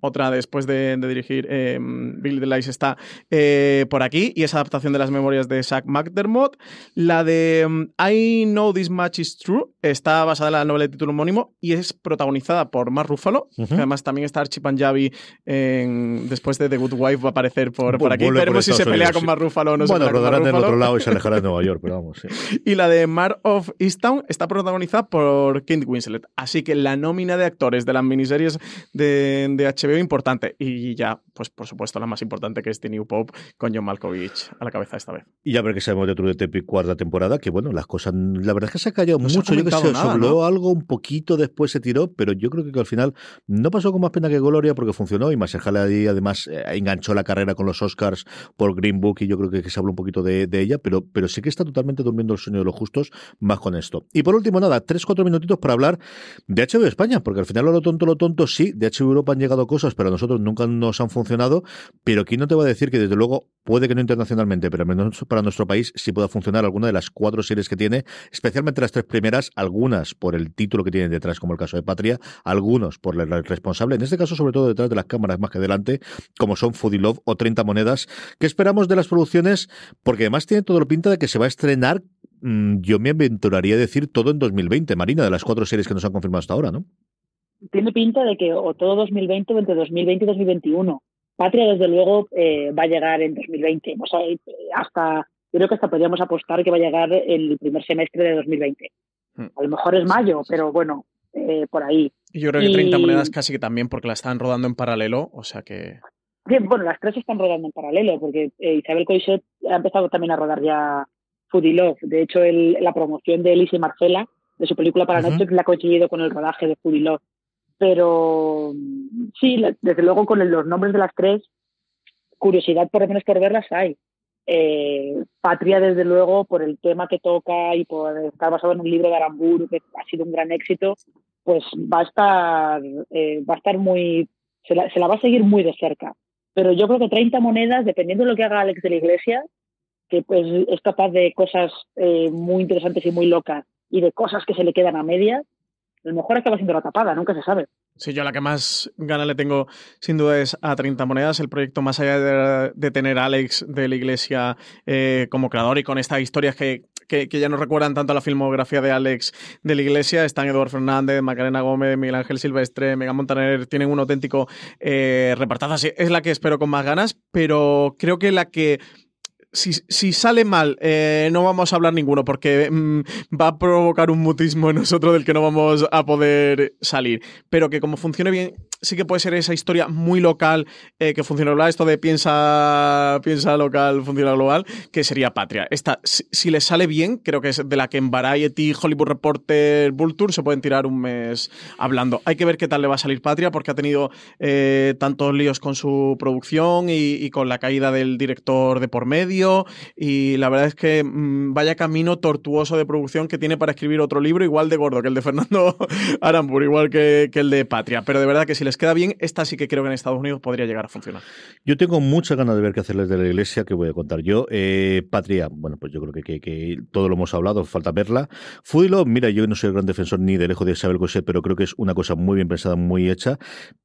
Otra después de, de dirigir eh, Bill Delice está eh, por aquí y es adaptación de las memorias de Zach McDermott. La de mm, I Know This Much Is True está basada en la novela de título homónimo y es protagonizada por Mark Ruffalo. Que además también está Archie Panjabi en- después de The Good Wife va a aparecer por, por aquí. Veremos si se pelea con. Mark Ruffalo no bueno, Mark rodarán en otro lado y se (laughs) alejará de Nueva York, pero vamos. sí. Y la de Mar of Easttown está protagonizada por Kate Winslet. Así que la nómina de actores de las miniseries de, de HBO importante. Y ya, pues por supuesto, la más importante que es The New Pope con John Malkovich a la cabeza esta vez. Y ya ver que sabemos de True Detective cuarta temporada, que bueno, las cosas, la verdad es que se ha callado No mucho. Yo que nada, se ¿no? algo un poquito después se tiró, pero yo creo que al final no pasó con más pena que gloria porque funcionó y Mahershala Ali además eh, enganchó la carrera con los Oscars por Green Book y yo creo que, que se habló un poquito de, ella, pero, pero sí que está totalmente durmiendo el sueño de los justos más con esto. Y por último, nada, tres, cuatro minutitos para hablar de HBO España, porque al final lo tonto, lo tonto, sí, de HBO Europa han llegado cosas, pero a nosotros nunca nos han funcionado, pero ¿quién no te va a decir que desde luego puede que no internacionalmente, pero al menos para nuestro país sí pueda funcionar alguna de las cuatro series que tiene, especialmente las tres primeras, algunas por el título que tienen detrás, como el caso de Patria, algunos por el responsable, en este caso sobre todo detrás de las cámaras más que delante, como son Foodie Love o 30 monedas. ¿Qué esperamos de las producciones? Porque además tiene todo la pinta de que se va a estrenar, mm, yo me aventuraría a decir todo en 2020, Marina, de las cuatro series que nos han confirmado hasta ahora, ¿no? Tiene pinta de que o todo 2020 o entre 2020 y 2021. Patria, desde luego, eh, va a llegar en 2020. O sea, hasta, yo creo que hasta podríamos apostar que va a llegar el primer semestre de 2020. Hmm. A lo mejor es mayo, pero bueno, eh, por ahí. Y yo creo que Y- 30 monedas casi que también porque la están rodando en paralelo, o sea que... Sí, bueno, las tres están rodando en paralelo, porque eh, Isabel Coixet ha empezado también a rodar ya Foodie Love. De hecho, el- la promoción de Elise y Marcela, de su película para Ujú. Netflix, la ha coincidido con el rodaje de Foodie Love. Pero sí, desde luego con el- los nombres de las tres, curiosidad por lo menos por verlas hay. Eh, Patria, desde luego, por el tema que toca y por estar basado en un libro de Aramburu, que ha sido un gran éxito, pues va a estar, eh, va a estar muy, se la, se la va a seguir muy de cerca. Pero yo creo que 30 monedas, dependiendo de lo que haga Alex de la Iglesia, que pues es capaz de cosas eh, muy interesantes y muy locas y de cosas que se le quedan a medias, a lo mejor acaba siendo la tapada, nunca se sabe. Sí, yo la que más ganas le tengo sin duda es a 30 monedas, el proyecto más allá de, de tener a Alex de la Iglesia eh, como creador y con estas historias que, que, ya nos recuerdan tanto a la filmografía de Alex de la Iglesia, están Eduardo Fernández, Macarena Gómez, Miguel Ángel Silvestre, Megan Montaner, tienen un auténtico eh, repartazo, es la que espero con más ganas, pero creo que la que si, sale mal, eh, no vamos a hablar ninguno porque mm, va a provocar un mutismo en nosotros del que no vamos a poder salir. Pero que como funcione bien, sí que puede ser esa historia muy local eh, que funciona global. Esto de piensa, piensa local, funciona global, que sería Patria. Esta, si, si le sale bien, creo que es de la que en Variety, Hollywood Reporter, Vulture se pueden tirar un mes hablando. Hay que ver qué tal le va a salir Patria porque ha tenido eh, tantos líos con su producción y con la caída del director de por medio y la verdad es que mmm, vaya camino tortuoso de producción que tiene para escribir otro libro igual de gordo que el de Fernando (laughs) Arambur, igual que, el de Patria. Pero de verdad que si les queda bien, esta sí que creo que en Estados Unidos podría llegar a funcionar. Yo tengo muchas ganas de ver qué hacerles de la iglesia, que voy a contar yo. Eh, Patria, bueno, pues yo creo que, todo lo hemos hablado, falta verla. Fuilo, mira, yo no soy el gran defensor ni de lejos de Isabel Cosset, pero creo que es una cosa muy bien pensada, muy hecha.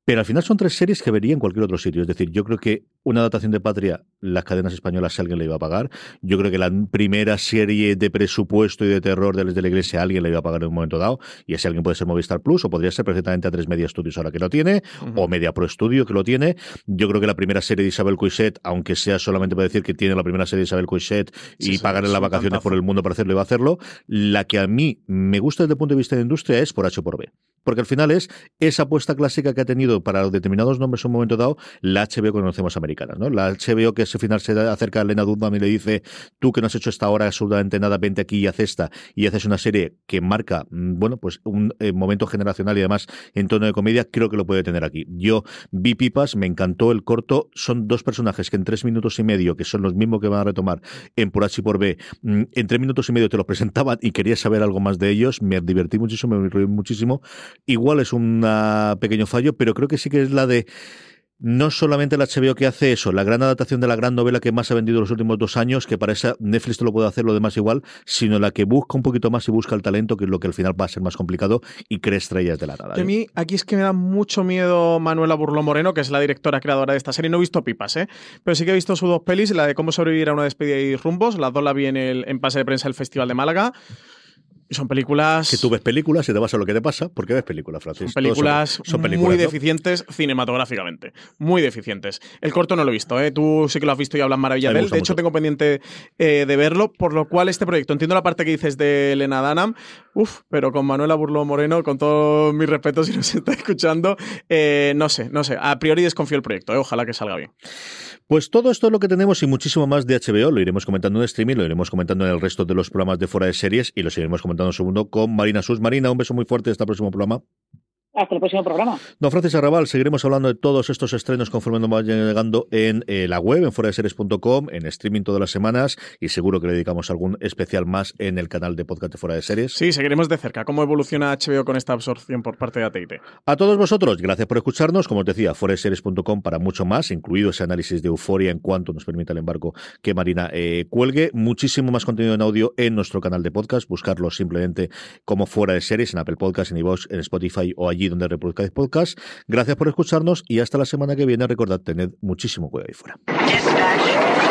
Pero al final son tres series que vería en cualquier otro sitio. Es decir, yo creo que una adaptación de Patria, las cadenas españolas, si alguien le iba a pagar. Yo creo que la primera serie de presupuesto y de terror de, de la iglesia alguien le iba a pagar en un momento dado. Y ese alguien puede ser Movistar Plus o podría ser perfectamente a tres Media Studios ahora que lo tiene, uh -huh. o Media Pro Studio que lo tiene. Yo creo que la primera serie de Isabel Coixet, aunque sea solamente para decir que tiene la primera serie de Isabel Coixet y sí, pagarle sí, las vacaciones por el mundo para hacerlo, iba a hacerlo. La que a mí me gusta desde el punto de vista de industria es por H por B. Porque al final es esa apuesta clásica que ha tenido para determinados nombres en un momento dado la HBO que conocemos americanas, ¿no? La HBO que al final se acerca a Lena Dunham y le dice, tú que no has hecho esta hora absolutamente nada, vente aquí y haz esta, y haces una serie que marca, mm, bueno, pues un eh, momento generacional y además en tono de comedia, creo que lo puede tener aquí. Yo vi Pipas, me encantó el corto, son dos personajes que en tres minutos y medio, que son los mismos que van a retomar en por H y por B, mm, en tres minutos y medio te los presentaban y querías saber algo más de ellos, me divertí muchísimo, me reí muchísimo. Igual es un pequeño fallo, pero creo que sí que es la de no solamente el HBO que hace eso, la gran adaptación de la gran novela que más ha vendido los últimos dos años, que para esa Netflix te lo puede hacer lo demás igual, sino la que busca un poquito más y busca el talento, que es lo que al final va a ser más complicado y cree estrellas de la nada. A mí aquí es que me da mucho miedo Manuela Burló Moreno, que es la directora creadora de esta serie. No he visto pipas, ¿eh? Pero sí que he visto sus dos pelis, la de cómo sobrevivir a una despedida y rumbos. Las dos la vi en, el, en pase de prensa del Festival de Málaga. Son películas... Que tú ves películas y te vas a lo que te pasa, porque ves películas, Francis. Son películas, son muy películas, ¿no? deficientes cinematográficamente. Muy deficientes. El corto no lo he visto, ¿eh? Tú sí que lo has visto y hablas maravilla de él. De hecho, mucho. tengo pendiente eh, de verlo, por lo cual este proyecto, entiendo la parte que dices de Elena Danam, uf, pero con Manuela Burló Moreno, con todos mis respetos si nos (laughs) está escuchando, eh, no sé, no sé. A priori desconfío del proyecto, ¿eh? ojalá que salga bien. Pues todo esto es lo que tenemos y muchísimo más de HBO. Lo iremos comentando en streaming, lo iremos comentando en el resto de los programas de fuera de series y lo seguiremos comentando en segundo con Marina Sus. Marina, un beso muy fuerte hasta el próximo programa. Hasta el próximo programa. Don Francis Arrabal, seguiremos hablando de todos estos estrenos conforme nos vayan llegando en eh, la web, en fueradeseries.com, en streaming todas las semanas y seguro que le dedicamos algún especial más en el canal de podcast de Fuera de Series. Sí, seguiremos de cerca cómo evoluciona HBO con esta absorción por parte de AT&T. A todos vosotros, gracias por escucharnos. Como os decía, foreseries.com para mucho más, incluido ese análisis de euforia en cuanto nos permita el embargo que Marina eh, cuelgue. Muchísimo más contenido en audio en nuestro canal de podcast. Buscarlo simplemente como fuera de series en Apple Podcast, en iVoox, en Spotify o allí donde reproduzcáis podcast. Gracias por escucharnos y hasta la semana que viene. Recordad, tened muchísimo cuidado ahí fuera.